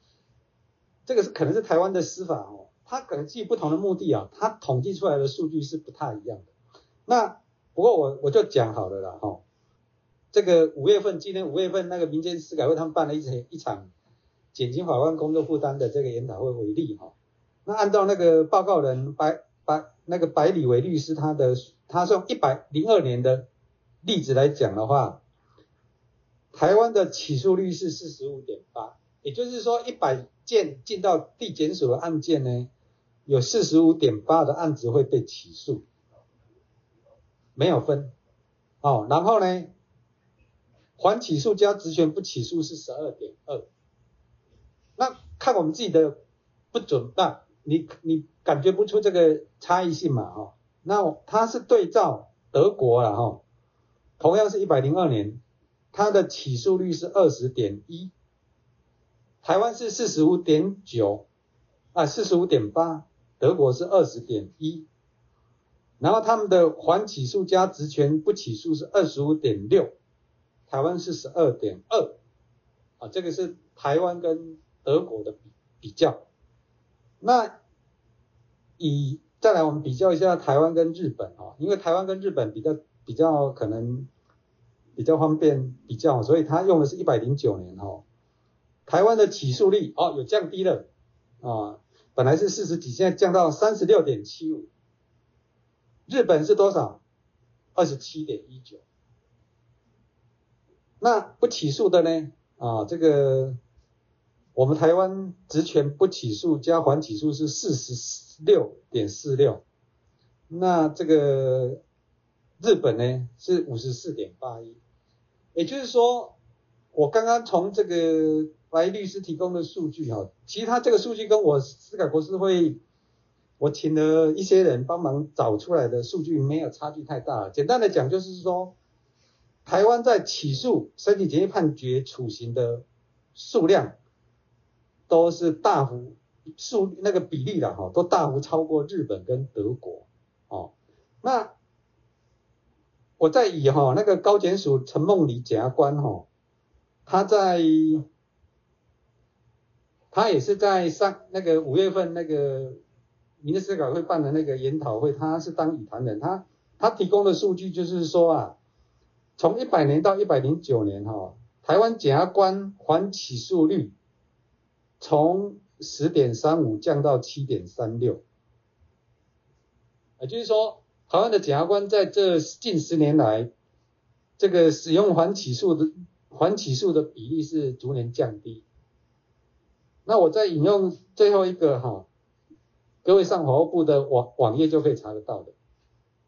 这个是可能是台湾的司法哦，它可能基于不同的目的啊，它统计出来的数据是不太一样的。那不过我我就讲好了啦哈，这个五月份今年五月份那个民间司改会他们办了一场一场减轻法官工作负担的这个研讨会为例哈，那按照那个报告人白白那个白礼维律师他的他是用一百零二年的。例子来讲的话，台湾的起诉率是四十五点八，也就是说一百件进到地检署的案件呢，有四十五点八的案子会被起诉，没有分，哦，然后呢，缓起诉加职权不起诉是十二点二，那看我们自己的不准，那你你感觉不出这个差异性嘛，哈，那它是对照德国了，哈。同样是一百零二年，它的起诉率是二十点一，台湾是四十五点九，啊四十五点八，德国是二十点一，然后他们的缓起诉加职权不起诉是二十五点六，台湾是十二点二，啊这个是台湾跟德国的比比较，那以再来我们比较一下台湾跟日本啊，因为台湾跟日本比较。比较可能比较方便比较，所以他用的是一百零九年哦，台湾的起诉率哦有降低了啊，本来是四十几，现在降到三十六点七五。日本是多少？二十七点一九。那不起诉的呢？啊，这个我们台湾职权不起诉加缓起诉是四十六点四六。那这个。日本呢是五十四点八一，也就是说，我刚刚从这个白律师提供的数据哈，其实他这个数据跟我司改国是会，我请了一些人帮忙找出来的数据没有差距太大。简单的讲就是说，台湾在起诉申请简易判决处刑的数量，都是大幅数那个比例的哈，都大幅超过日本跟德国哦，那。我在以哈那个高检署陈梦里检察官哈，他在他也是在上那个五月份那个民间司改会办的那个研讨会，他是当与谈人，他他提供的数据就是说啊，从一百年到一百零九年哈，台湾检察官还起诉率从十点三五降到七点三六，也就是说。台湾的检察官在这近十年来，这个使用缓起诉的缓起诉的比例是逐年降低。那我再引用最后一个哈，各位上法务部的网网页就可以查得到的，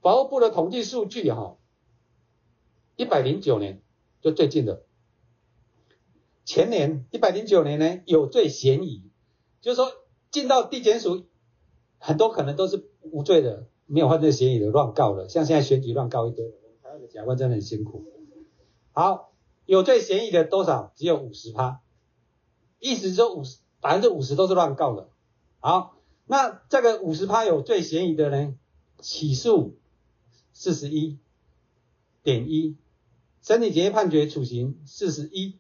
法务部的统计数据哈，一百零九年就最近的，前年一百零九年呢有罪嫌疑，就是说进到地检署，很多可能都是无罪的。没有犯罪嫌疑的乱告了，像现在选举乱告一堆，我们台湾的检察官真的很辛苦。好，有罪嫌疑的多少？只有五十趴，意思说五十百分之五十都是乱告的。好，那这个五十趴有罪嫌疑的呢，起诉四十一点一，审理结判决处刑四十一，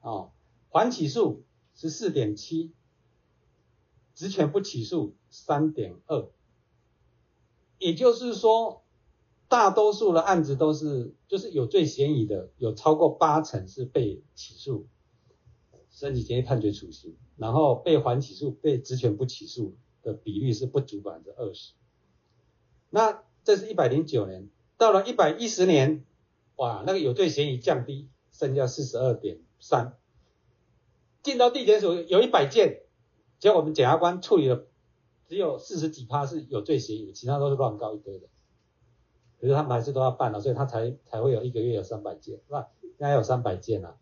哦，缓起诉十四点七，职权不起诉三点二。也就是说，大多数的案子都是就是有罪嫌疑的，有超过八成是被起诉，申请简易判决处刑，然后被缓起诉、被职权不起诉的比率是不足百分之二十。那这是一百零九年，到了一百一十年，哇，那个有罪嫌疑降低，剩下四十二点三，进到地检署有一百件，结果我们检察官处理了。只有四十几趴是有罪嫌疑，其他都是乱告一堆的。可是他们还是都要办了，所以他才才会有一个月有三百件，是吧？应该有三百件了。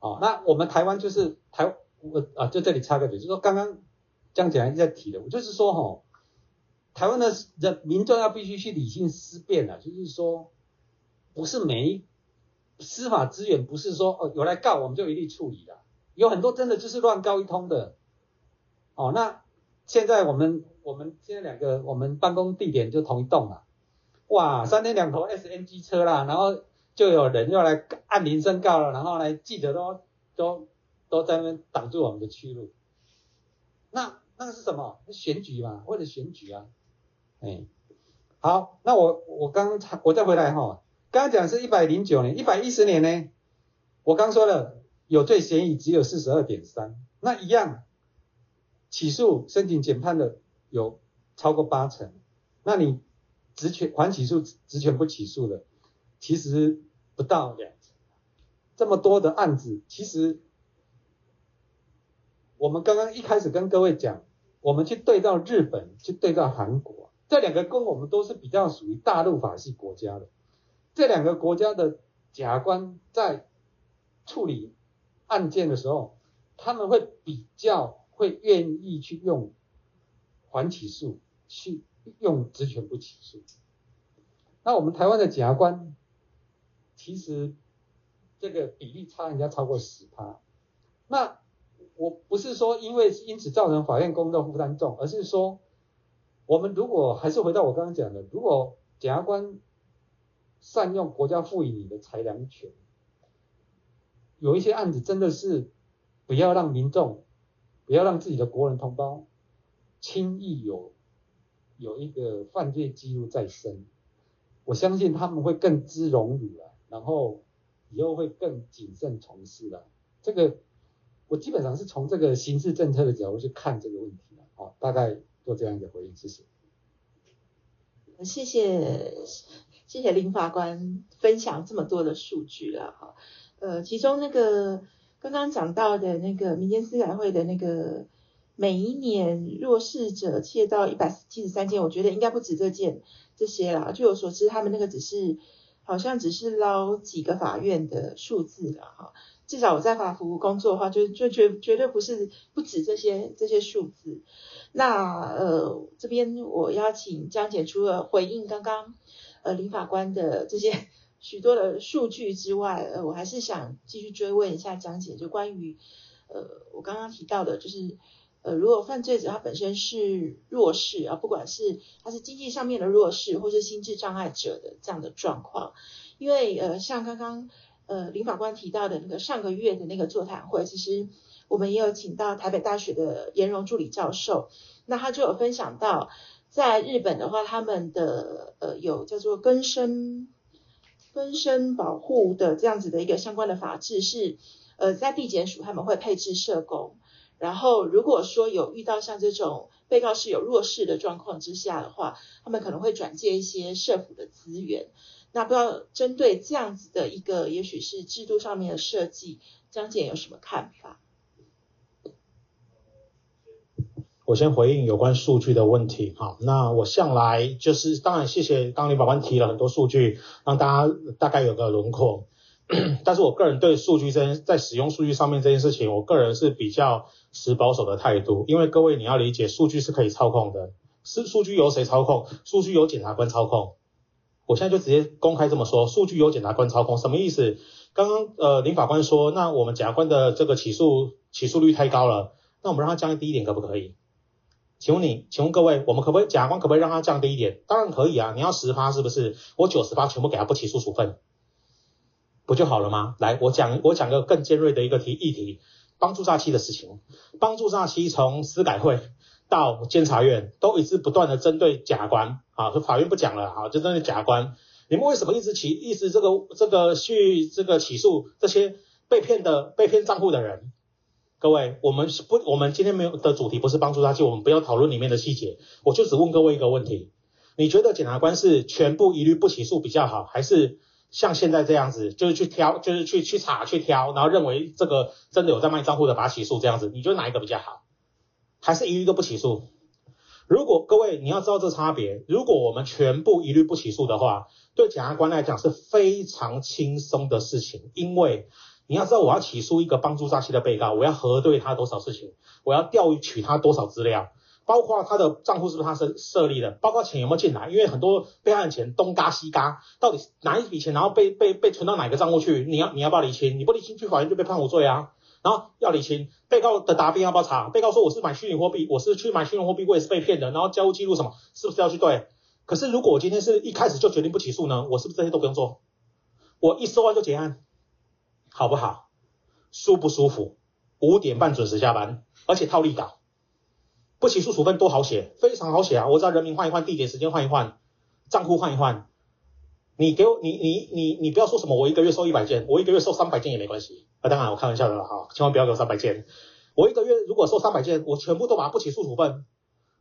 哦，那我们台湾就是台我啊，就这里插个嘴，就是说刚刚江检一直在提的，我就是说哈、哦，台湾的人民众要必须去理性思辨了，就是说不是每一司法资源不是说哦有来告我们就一律处理的，有很多真的就是乱告一通的。哦，那现在我们我们现在两个我们办公地点就同一栋了，哇，三天两头 SNG 车啦，然后就有人要来按铃声告了，然后来记者都都都在那边挡住我们的去路。那那个是什么？选举嘛，为了选举啊。哎，好，那我我刚才我再回来哈，刚刚讲是一百零九年，一百一十年呢，我刚说了有罪嫌疑只有四十二点三，那一样。起诉申请减判的有超过八成，那你职权缓起诉职权不起诉的，其实不到两成。这么多的案子，其实我们刚刚一开始跟各位讲，我们去对照日本，去对照韩国，这两个跟我们都是比较属于大陆法系国家的，这两个国家的检察官在处理案件的时候，他们会比较。会愿意去用缓起诉，去用职权不起诉。那我们台湾的检察官，其实这个比例差人家超过十趴。那我不是说因为因此造成法院工作负担重，而是说我们如果还是回到我刚刚讲的，如果检察官善用国家赋予你的裁量权，有一些案子真的是不要让民众。不要让自己的国人同胞轻易有有一个犯罪记录在身，我相信他们会更知荣辱了，然后以后会更谨慎从事了。这个我基本上是从这个刑事政策的角度去看这个问题了。好，大概做这样一个回应，谢谢。谢谢谢谢林法官分享这么多的数据了哈，呃，其中那个。刚刚讲到的那个民间司改会的那个每一年弱势者窃盗一百七十三件，我觉得应该不止这件这些啦。据我所知，他们那个只是好像只是捞几个法院的数字了哈。至少我在法服务工作的话，就就绝绝对不是不止这些这些数字。那呃这边我邀请江姐，除了回应刚刚呃林法官的这些。许多的数据之外，呃，我还是想继续追问一下江姐，就关于，呃，我刚刚提到的，就是，呃，如果犯罪者他本身是弱势啊，不管是他是经济上面的弱势，或是心智障碍者的这样的状况，因为呃，像刚刚呃林法官提到的那个上个月的那个座谈会，其实我们也有请到台北大学的颜荣助理教授，那他就有分享到，在日本的话，他们的呃有叫做更生。分身保护的这样子的一个相关的法制是，呃，在地检署他们会配置社工，然后如果说有遇到像这种被告是有弱势的状况之下的话，他们可能会转介一些社福的资源。那不知道针对这样子的一个，也许是制度上面的设计，江检有什么看法？我先回应有关数据的问题，好，那我向来就是，当然谢谢刚林法官提了很多数据，让大家大概有个轮廓，但是我个人对数据这件在使用数据上面这件事情，我个人是比较持保守的态度，因为各位你要理解，数据是可以操控的，是数据由谁操控？数据由检察官操控，我现在就直接公开这么说，数据由检察官操控，什么意思？刚刚呃林法官说，那我们检察官的这个起诉起诉率太高了，那我们让他降低一点可不可以？请问你，请问各位，我们可不可以检察官可不可以让他降低一点？当然可以啊，你要十趴是不是？我九十趴全部给他不起诉处分，不就好了吗？来，我讲我讲个更尖锐的一个题议题，帮助诈欺的事情。帮助诈欺从司改会到监察院都一直不断的针对甲官啊，法院不讲了啊，就针对甲官，你们为什么一直起一直这个这个去这个起诉这些被骗的被骗账户的人？各位，我们是不，我们今天没有的主题不是帮助他，就我们不要讨论里面的细节。我就只问各位一个问题：你觉得检察官是全部一律不起诉比较好，还是像现在这样子，就是去挑，就是去去查去挑，然后认为这个真的有在卖账户的，把他起诉这样子？你觉得哪一个比较好？还是一律都不起诉？如果各位你要知道这差别，如果我们全部一律不起诉的话，对检察官来讲是非常轻松的事情，因为。你要知道，我要起诉一个帮助诈欺的被告，我要核对他多少事情，我要调取他多少资料，包括他的账户是不是他设设立的，包括钱有没有进来，因为很多被害人钱东嘎西嘎，到底哪一笔钱，然后被被被存到哪个账户去，你要你要不要理清？你不理清，去法院就被判无罪啊。然后要理清，被告的答辩要不要查？被告说我是买虚拟货币，我是去买虚拟货币，我也是被骗的，然后交易记录什么，是不是要去对？可是如果我今天是一开始就决定不起诉呢，我是不是这些都不用做？我一收完就结案，好不好？舒不舒服？五点半准时下班，而且套利稿。不起诉处分多好写，非常好写啊！我在人名换一换，地点时间换一换，账户换一换。你给我，你你你你不要说什么，我一个月收一百件，我一个月收三百件也没关系。啊，当然我开玩笑的了哈，千万不要给我三百件。我一个月如果收三百件，我全部都把它不起诉处分，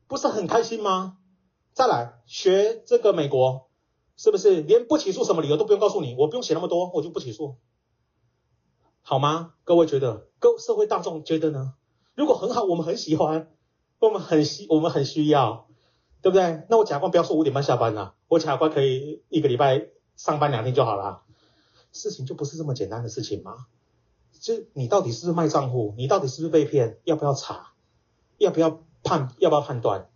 不是很开心吗？再来学这个美国，是不是连不起诉什么理由都不用告诉你？我不用写那么多，我就不起诉，好吗？各位觉得，各社会大众觉得呢？如果很好，我们很喜欢。我们很需，我们很需要，对不对？那我假官不要说五点半下班了，我假可以一个礼拜上班两天就好了。事情就不是这么简单的事情吗？就你到底是不是卖账户？你到底是不是被骗？要不要查？要不要判？要不要判断？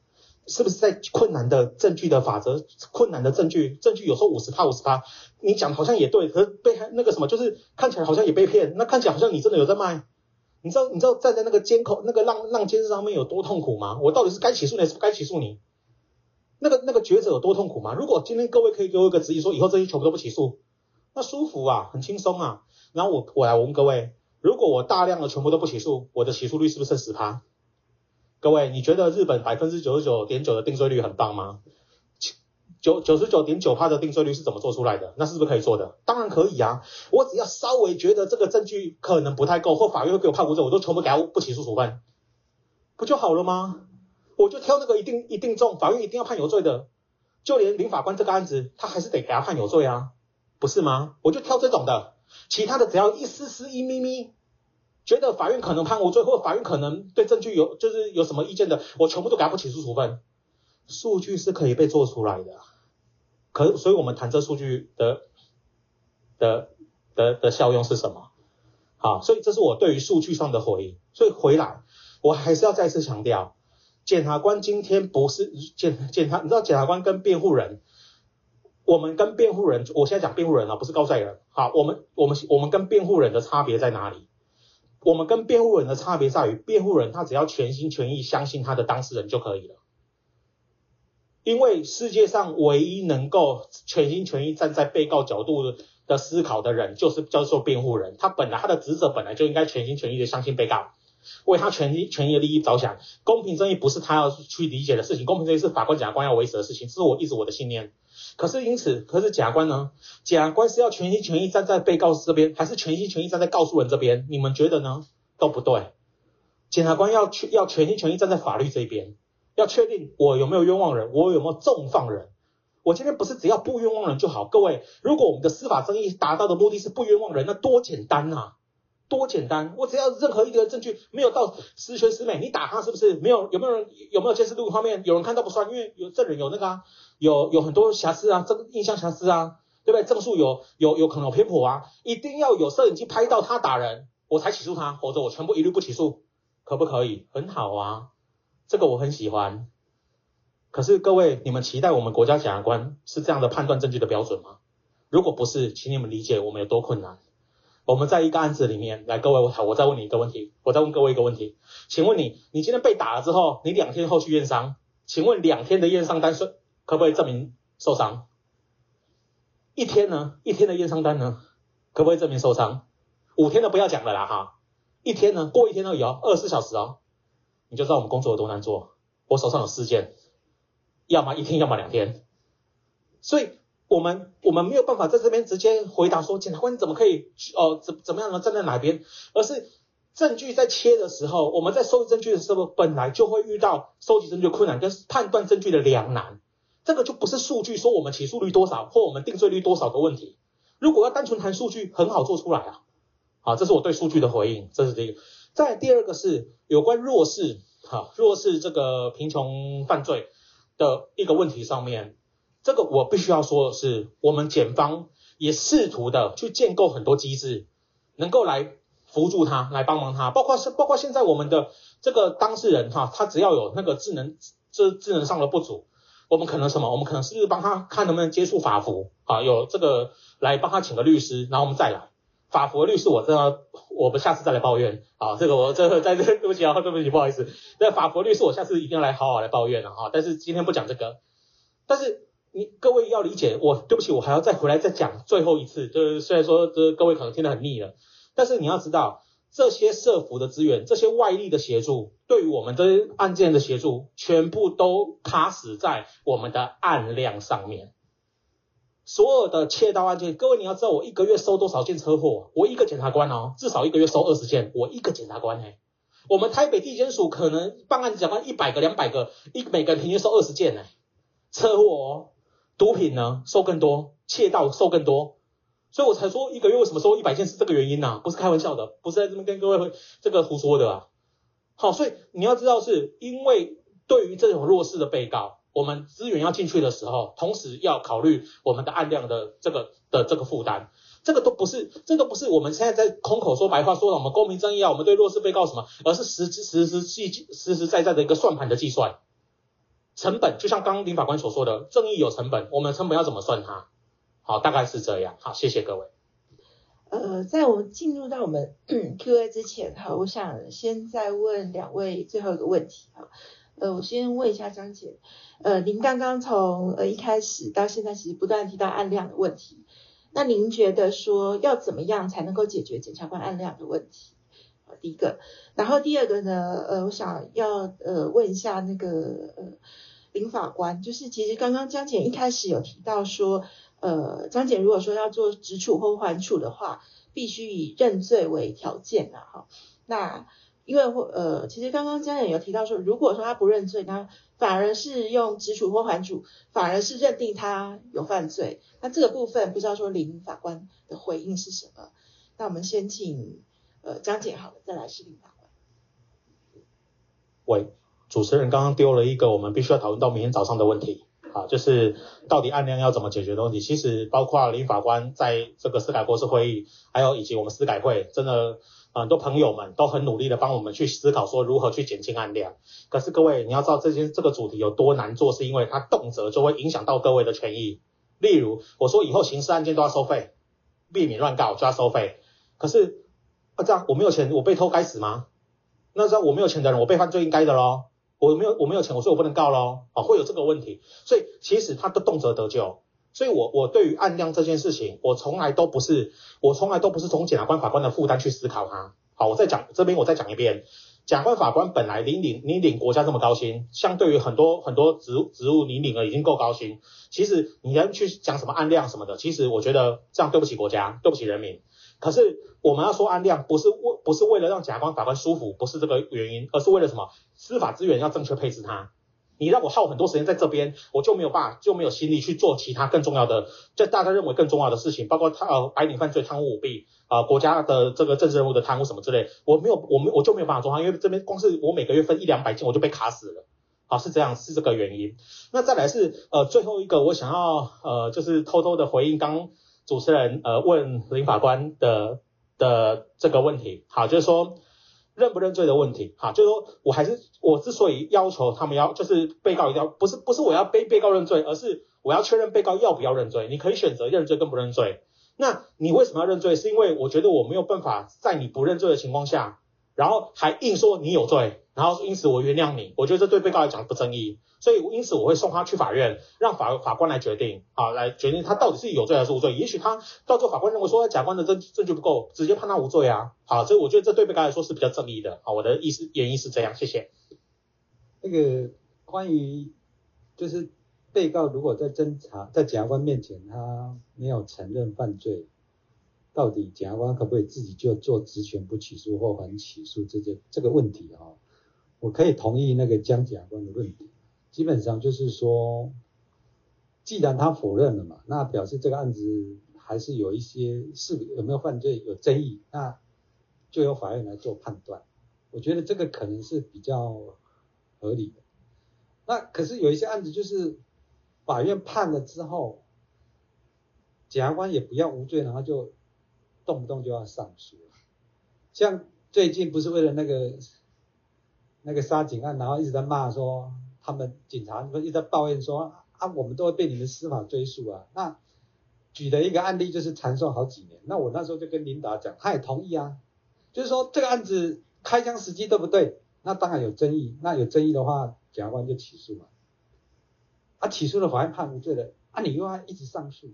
是不是在困难的证据的法则？困难的证据，证据有时候五十趴五十趴，你讲好像也对，可是被害那个什么，就是看起来好像也被骗，那看起来好像你真的有在卖。你知道你知道站在那个监控那个浪浪尖上面有多痛苦吗？我到底是该起诉你还是不该起诉你？那个那个抉择有多痛苦吗？如果今天各位可以给我一个指引，说以后这些全部都不起诉，那舒服啊，很轻松啊。然后我我来问各位，如果我大量的全部都不起诉，我的起诉率是不是剩十趴？各位，你觉得日本百分之九十九点九的定罪率很棒吗？九九十九点九趴的定罪率是怎么做出来的？那是不是可以做的？当然可以啊！我只要稍微觉得这个证据可能不太够，或法院会给我判无罪，我都全部给他不起诉处分，不就好了吗？我就挑那个一定一定重，法院一定要判有罪的，就连林法官这个案子，他还是得给他判有罪啊，不是吗？我就挑这种的，其他的只要一丝丝一咪咪，觉得法院可能判无罪，或法院可能对证据有就是有什么意见的，我全部都给他不起诉处分。数据是可以被做出来的。可，所以我们谈这数据的的的的效用是什么？好，所以这是我对于数据上的回应。所以回来，我还是要再次强调，检察官今天不是检检察，你知道检察官跟辩护人，我们跟辩护人，我现在讲辩护人啊，不是告债人。好，我们我们我们跟辩护人的差别在哪里？我们跟辩护人的差别在于，辩护人他只要全心全意相信他的当事人就可以了。因为世界上唯一能够全心全意站在被告角度的思考的人，就是叫做辩护人。他本来他的职责本来就应该全心全意的相信被告，为他全心全意的利益着想。公平正义不是他要去理解的事情，公平正义是法官、检察官要维持的事情，这是我一直我的信念。可是因此，可是检察官呢？检察官是要全心全意站在被告这边，还是全心全意站在告诉人这边？你们觉得呢？都不对。检察官要去要全心全意站在法律这边。要确定我有没有冤枉人，我有没有重放人。我今天不是只要不冤枉人就好。各位，如果我们的司法正义达到的目的是不冤枉人，那多简单啊，多简单！我只要任何一个证据没有到十全十美，你打他是不是没有？有没有人有没有监视录影画面？有人看到不算，因为有证人有那个啊，有有很多瑕疵啊，证印象瑕疵啊，对不对？证数有有有可能有偏颇啊，一定要有摄影机拍到他打人，我才起诉他，否则我全部一律不起诉，可不可以？很好啊。这个我很喜欢，可是各位，你们期待我们国家检察官是这样的判断证据的标准吗？如果不是，请你们理解我们有多困难。我们在一个案子里面，来，各位，我我再问你一个问题，我再问各位一个问题，请问你，你今天被打了之后，你两天后去验伤，请问两天的验伤单是可不可以证明受伤？一天呢？一天的验伤单呢？可不可以证明受伤？五天的不要讲了啦哈，一天呢？过一天而已哦，二十四小时哦。你就知道我们工作有多难做。我手上有四件，要么一天，要么两天。所以，我们我们没有办法在这边直接回答说，检察官怎么可以哦怎怎么样呢？站在哪边？而是证据在切的时候，我们在收集证据的时候，本来就会遇到收集证据的困难，跟判断证据的两难。这个就不是数据说我们起诉率多少或我们定罪率多少的问题。如果要单纯谈数据，很好做出来啊。好，这是我对数据的回应。这是第一个。再第二个是有关弱势，哈，弱势这个贫穷犯罪的一个问题上面，这个我必须要说的是，我们检方也试图的去建构很多机制，能够来辅助他，来帮忙他，包括是包括现在我们的这个当事人哈，他只要有那个智能这智能上的不足，我们可能什么，我们可能是不是帮他看能不能接触法服？啊，有这个来帮他请个律师，然后我们再来。法服律师，我真的我们下次再来抱怨。啊，这个我这个在这对不起啊，对不起，不好意思，那法服律师我下次一定要来好好来抱怨了哈，但是今天不讲这个，但是。你各位要理解，我对不起，我还要再回来再讲最后一次。就是虽然说这各位可能听得很腻了，但是你要知道，这些社福的资源，这些外力的协助，对于我们这些案件的协助，全部都卡死在我们的案量上面。所有的窃盗案件，各位你要知道，我一个月收多少件车祸？我一个检察官哦，至少一个月收二十件。我一个检察官哎，我们台北地检署可能办案检察官一百个、两百个，一每个人平均收二十件哎，车祸哦。毒品呢收更多，窃盗收更多，所以我才说一个月为什么收一百件是这个原因呐、啊，不是开玩笑的，不是在这边跟各位这个胡说的啊。好，所以你要知道是因为对于这种弱势的被告，我们资源要进去的时候，同时要考虑我们的案量的这个的这个负担，这个都不是，这个不是我们现在在空口说白话说了我们公平正义啊，我们对弱势被告什么，而是实实实际实实在在的一个算盘的计算。成本就像刚刚林法官所说的，正义有成本，我们成本要怎么算它？好，大概是这样。好，谢谢各位。呃，在我们进入到我们 Q&A 之前哈，我想先再问两位最后一个问题哈。呃，我先问一下张姐，呃，您刚刚从呃一开始到现在，其实不断提到案量的问题，那您觉得说要怎么样才能够解决检察官案量的问题？好，第一个，然后第二个呢，呃，我想要呃问一下那个呃。林法官，就是其实刚刚张检一开始有提到说，呃，张检如果说要做直处或缓处的话，必须以认罪为条件的哈。那因为呃，其实刚刚江姐有提到说，如果说他不认罪，那反而是用直处或缓处，反而是认定他有犯罪。那这个部分不知道说林法官的回应是什么？那我们先请呃张姐好了，再来是林法官。喂。主持人刚刚丢了一个我们必须要讨论到明天早上的问题，啊，就是到底案量要怎么解决的问题。其实包括林法官在这个司改国是会议，还有以及我们司改会，真的很多朋友们都很努力的帮我们去思考说如何去减轻案量。可是各位你要知道这件这个主题有多难做，是因为它动辄就会影响到各位的权益。例如我说以后刑事案件都要收费，避免乱告就要收费。可是啊这样我没有钱，我被偷该死吗？那这样我没有钱的人，我被犯罪应该的喽。我没有我没有钱，我说我不能告喽，啊，会有这个问题，所以其实他的动辄得咎，所以我我对于案量这件事情，我从来都不是我从来都不是从检察官法官的负担去思考它。好，我再讲这边我再讲一遍，检察官法官本来领领你领国家这么高薪，相对于很多很多职职务你领了已经够高薪，其实你要去讲什么案量什么的，其实我觉得这样对不起国家，对不起人民。可是我们要说案量，不是为不是为了让检察官法官舒服，不是这个原因，而是为了什么？司法资源要正确配置它。你让我耗很多时间在这边，我就没有办法，就没有心力去做其他更重要的，就大家认为更重要的事情，包括他呃白领犯罪、贪污舞弊啊、呃，国家的这个政治任务的贪污什么之类，我没有，我没我就没有办法做它，因为这边光是我每个月分一两百件，我就被卡死了。好，是这样，是这个原因。那再来是呃最后一个，我想要呃就是偷偷的回应刚。主持人呃问林法官的的这个问题，好，就是说认不认罪的问题，好，就是说我还是我之所以要求他们要就是被告一定要不是不是我要被被告认罪，而是我要确认被告要不要认罪，你可以选择认罪跟不认罪。那你为什么要认罪？是因为我觉得我没有办法在你不认罪的情况下，然后还硬说你有罪，然后因此我原谅你，我觉得这对被告来讲不正义。所以，因此我会送他去法院，让法法官来决定，啊，来决定他到底是有罪还是无罪。也许他到最后法官认为说，甲官的证证据不够，直接判他无罪啊。好，所以我觉得这对被告来说是比较正义的。好，我的意思原因是这样，谢谢。那个关于就是被告如果在侦查在检察官面前他没有承认犯罪，到底检察官可不可以自己就做职权不起诉或缓起诉这件这个问题啊？我可以同意那个江检察官的论点。基本上就是说，既然他否认了嘛，那表示这个案子还是有一些是有没有犯罪有争议，那就由法院来做判断。我觉得这个可能是比较合理的。那可是有一些案子就是法院判了之后，检察官也不要无罪，然后就动不动就要上诉。像最近不是为了那个那个杀警案，然后一直在骂说他们警察一直在抱怨说啊，我们都会被你们司法追诉啊。那举的一个案例就是缠讼好几年，那我那时候就跟琳达讲，他也同意啊，就是说这个案子开枪时机对不对？那当然有争议，那有争议的话，检察官就起诉嘛。啊，起诉了，法院判无罪了，啊，你又要一直上诉，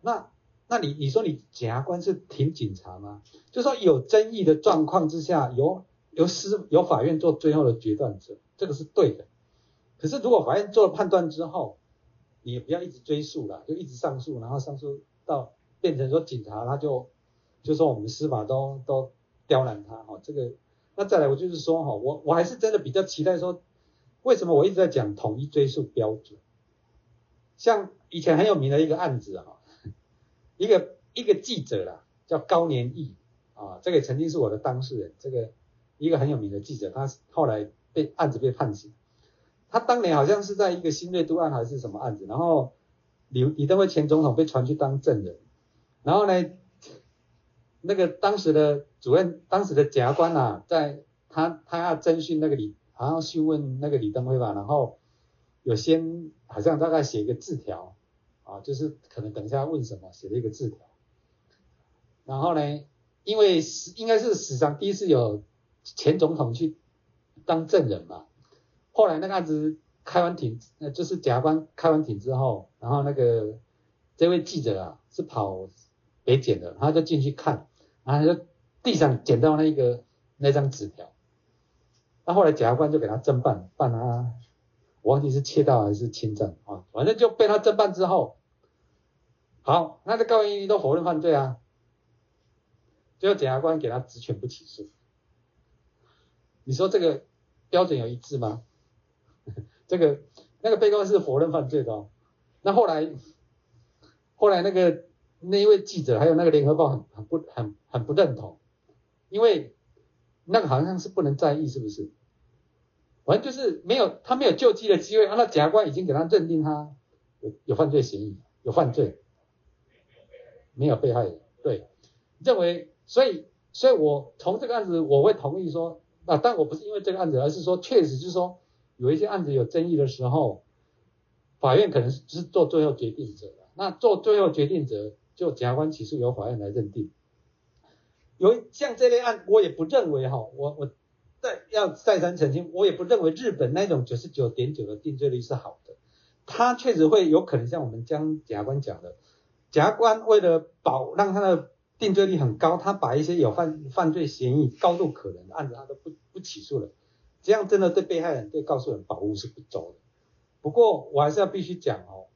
那。那你你说你检察官是挺警察吗？就说有争议的状况之下，由由司由法院做最后的决断者，这个是对的。可是如果法院做了判断之后，你也不要一直追诉了，就一直上诉，然后上诉到变成说警察他就就说我们司法都都刁难他哈，这个那再来我就是说哈，我我还是真的比较期待说，为什么我一直在讲统一追诉标准？像以前很有名的一个案子啊。一个一个记者啦，叫高年义啊，这个曾经是我的当事人，这个一个很有名的记者，他后来被案子被判刑，他当年好像是在一个新锐都案还是什么案子，然后李李登辉前总统被传去当证人，然后呢，那个当时的主任，当时的检察官啊，在他他要征询那个李，好像询问那个李登辉吧，然后有先好像大概写一个字条。啊，就是可能等一下问什么，写了一个字条，然后呢，因为是应该是史上第一次有前总统去当证人嘛，后来那个案子开完庭，那就是检察官开完庭之后，然后那个这位记者啊是跑北检的，他就进去看，然后就地上捡到那个那张纸条，那后来检察官就给他侦办，办他，我忘记是窃盗还是侵占啊，反正就被他侦办之后。好，那这高员一都否认犯罪啊，最后检察官给他职权不起诉。你说这个标准有一致吗？这个那个被告是否认犯罪的。那后来后来那个那一位记者还有那个联合报很很不很很不认同，因为那个好像是不能在意，是不是？反正就是没有他没有救济的机会，那检察官已经给他认定他有有犯罪嫌疑，有犯罪。没有被害人，对，认为，所以，所以我从这个案子，我会同意说，啊，但我不是因为这个案子，而是说，确实就是说，有一些案子有争议的时候，法院可能是是做最后决定者，那做最后决定者，就检察官起诉由法院来认定。有像这类案，我也不认为哈，我我再要再三澄清，我也不认为日本那种九十九点九的定罪率是好的，它确实会有可能像我们将检察官讲的。检察官为了保让他的定罪率很高，他把一些有犯犯罪嫌疑、高度可能的案子他都不不起诉了，这样真的对被害人、对告诉人保护是不周的。不过我还是要必须讲哦，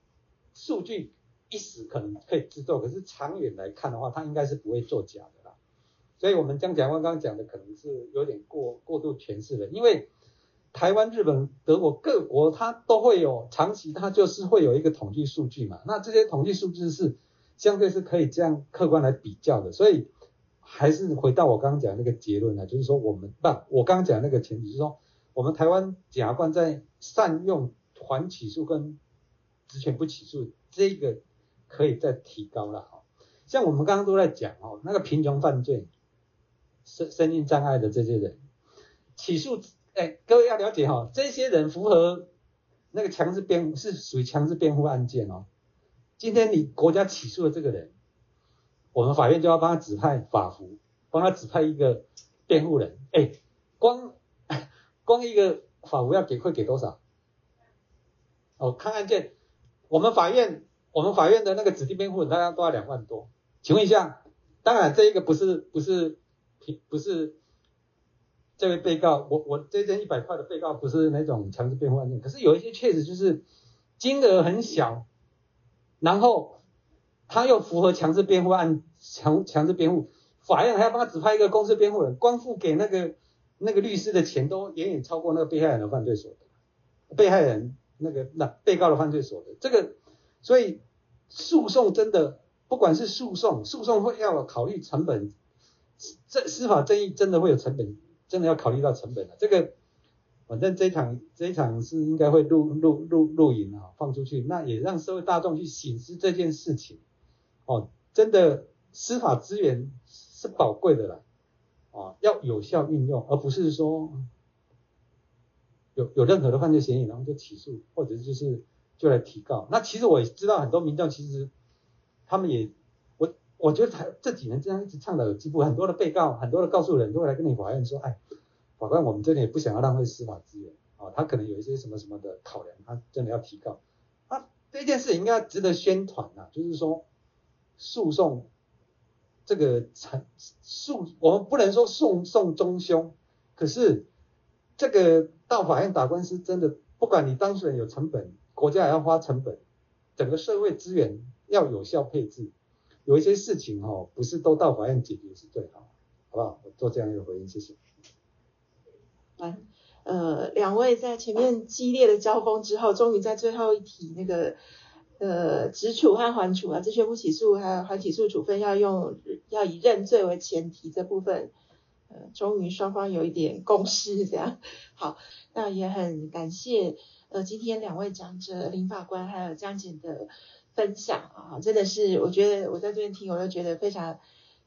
数据一时可能可以制作，可是长远来看的话，他应该是不会作假的啦。所以我们将检察官刚刚讲的可能是有点过过度诠释了，因为台湾、日本、德国各国它都会有长期，它就是会有一个统计数据嘛，那这些统计数据是。相对是可以这样客观来比较的，所以还是回到我刚刚讲那个结论呢，就是说我们不，我刚刚讲那个前提是说，我们台湾检察官在善用缓起诉跟职权不起诉这个可以再提高了哈。像我们刚刚都在讲哦，那个贫穷犯罪、身身心障碍的这些人起诉，哎，各位要了解哈，这些人符合那个强制辩护是属于强制辩护案件哦。今天你国家起诉了这个人，我们法院就要帮他指派法服，帮他指派一个辩护人。哎，光 光一个法服要给会给多少？哦，看案件，我们法院我们法院的那个指定辩护人大概都要两万多。请问一下，当然这一个不是不是平不是这位被告，我我这件一百块的被告不是那种强制辩护案件，可是有一些确实就是金额很小。然后他又符合强制辩护案，强强制辩护，法院还要帮他指派一个公司辩护人，光付给那个那个律师的钱都远远超过那个被害人的犯罪所得，被害人那个那被告的犯罪所得，这个所以诉讼真的不管是诉讼，诉讼会要考虑成本，这司法正义真的会有成本，真的要考虑到成本的这个。反正这场这场是应该会录录录录影啊，放出去，那也让社会大众去醒思这件事情。哦，真的司法资源是宝贵的啦。啊，要有效运用，而不是说有有任何的犯罪嫌疑，然后就起诉，或者就是就来提告。那其实我也知道很多民众其实他们也，我我觉得他这几年这样一直倡导有进步，很多的被告，很多的告诉人都会来跟你法院说，哎，法官我们这里也不想要浪费司法资源啊，他可能有一些什么什么的考量，他真的要提告。啊，这件事应该值得宣传呐，就是说诉讼。这个成诉，我们不能说诉讼中凶，可是这个到法院打官司，真的不管你当事人有成本，国家也要花成本，整个社会资源要有效配置，有一些事情哦，不是都到法院解决是最好，好不好？我做这样一个回应，谢谢。呃，两位在前面激烈的交锋之后，终于在最后一题那个。呃，直处和缓处啊，这宣不起诉还有缓起诉处分要用要以认罪为前提这部分，呃，终于双方有一点共识，这样好，那也很感谢呃今天两位讲者林法官还有江检的分享啊，真的是我觉得我在这边听，我都觉得非常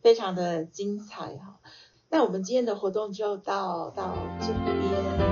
非常的精彩哈。那我们今天的活动就到到这边，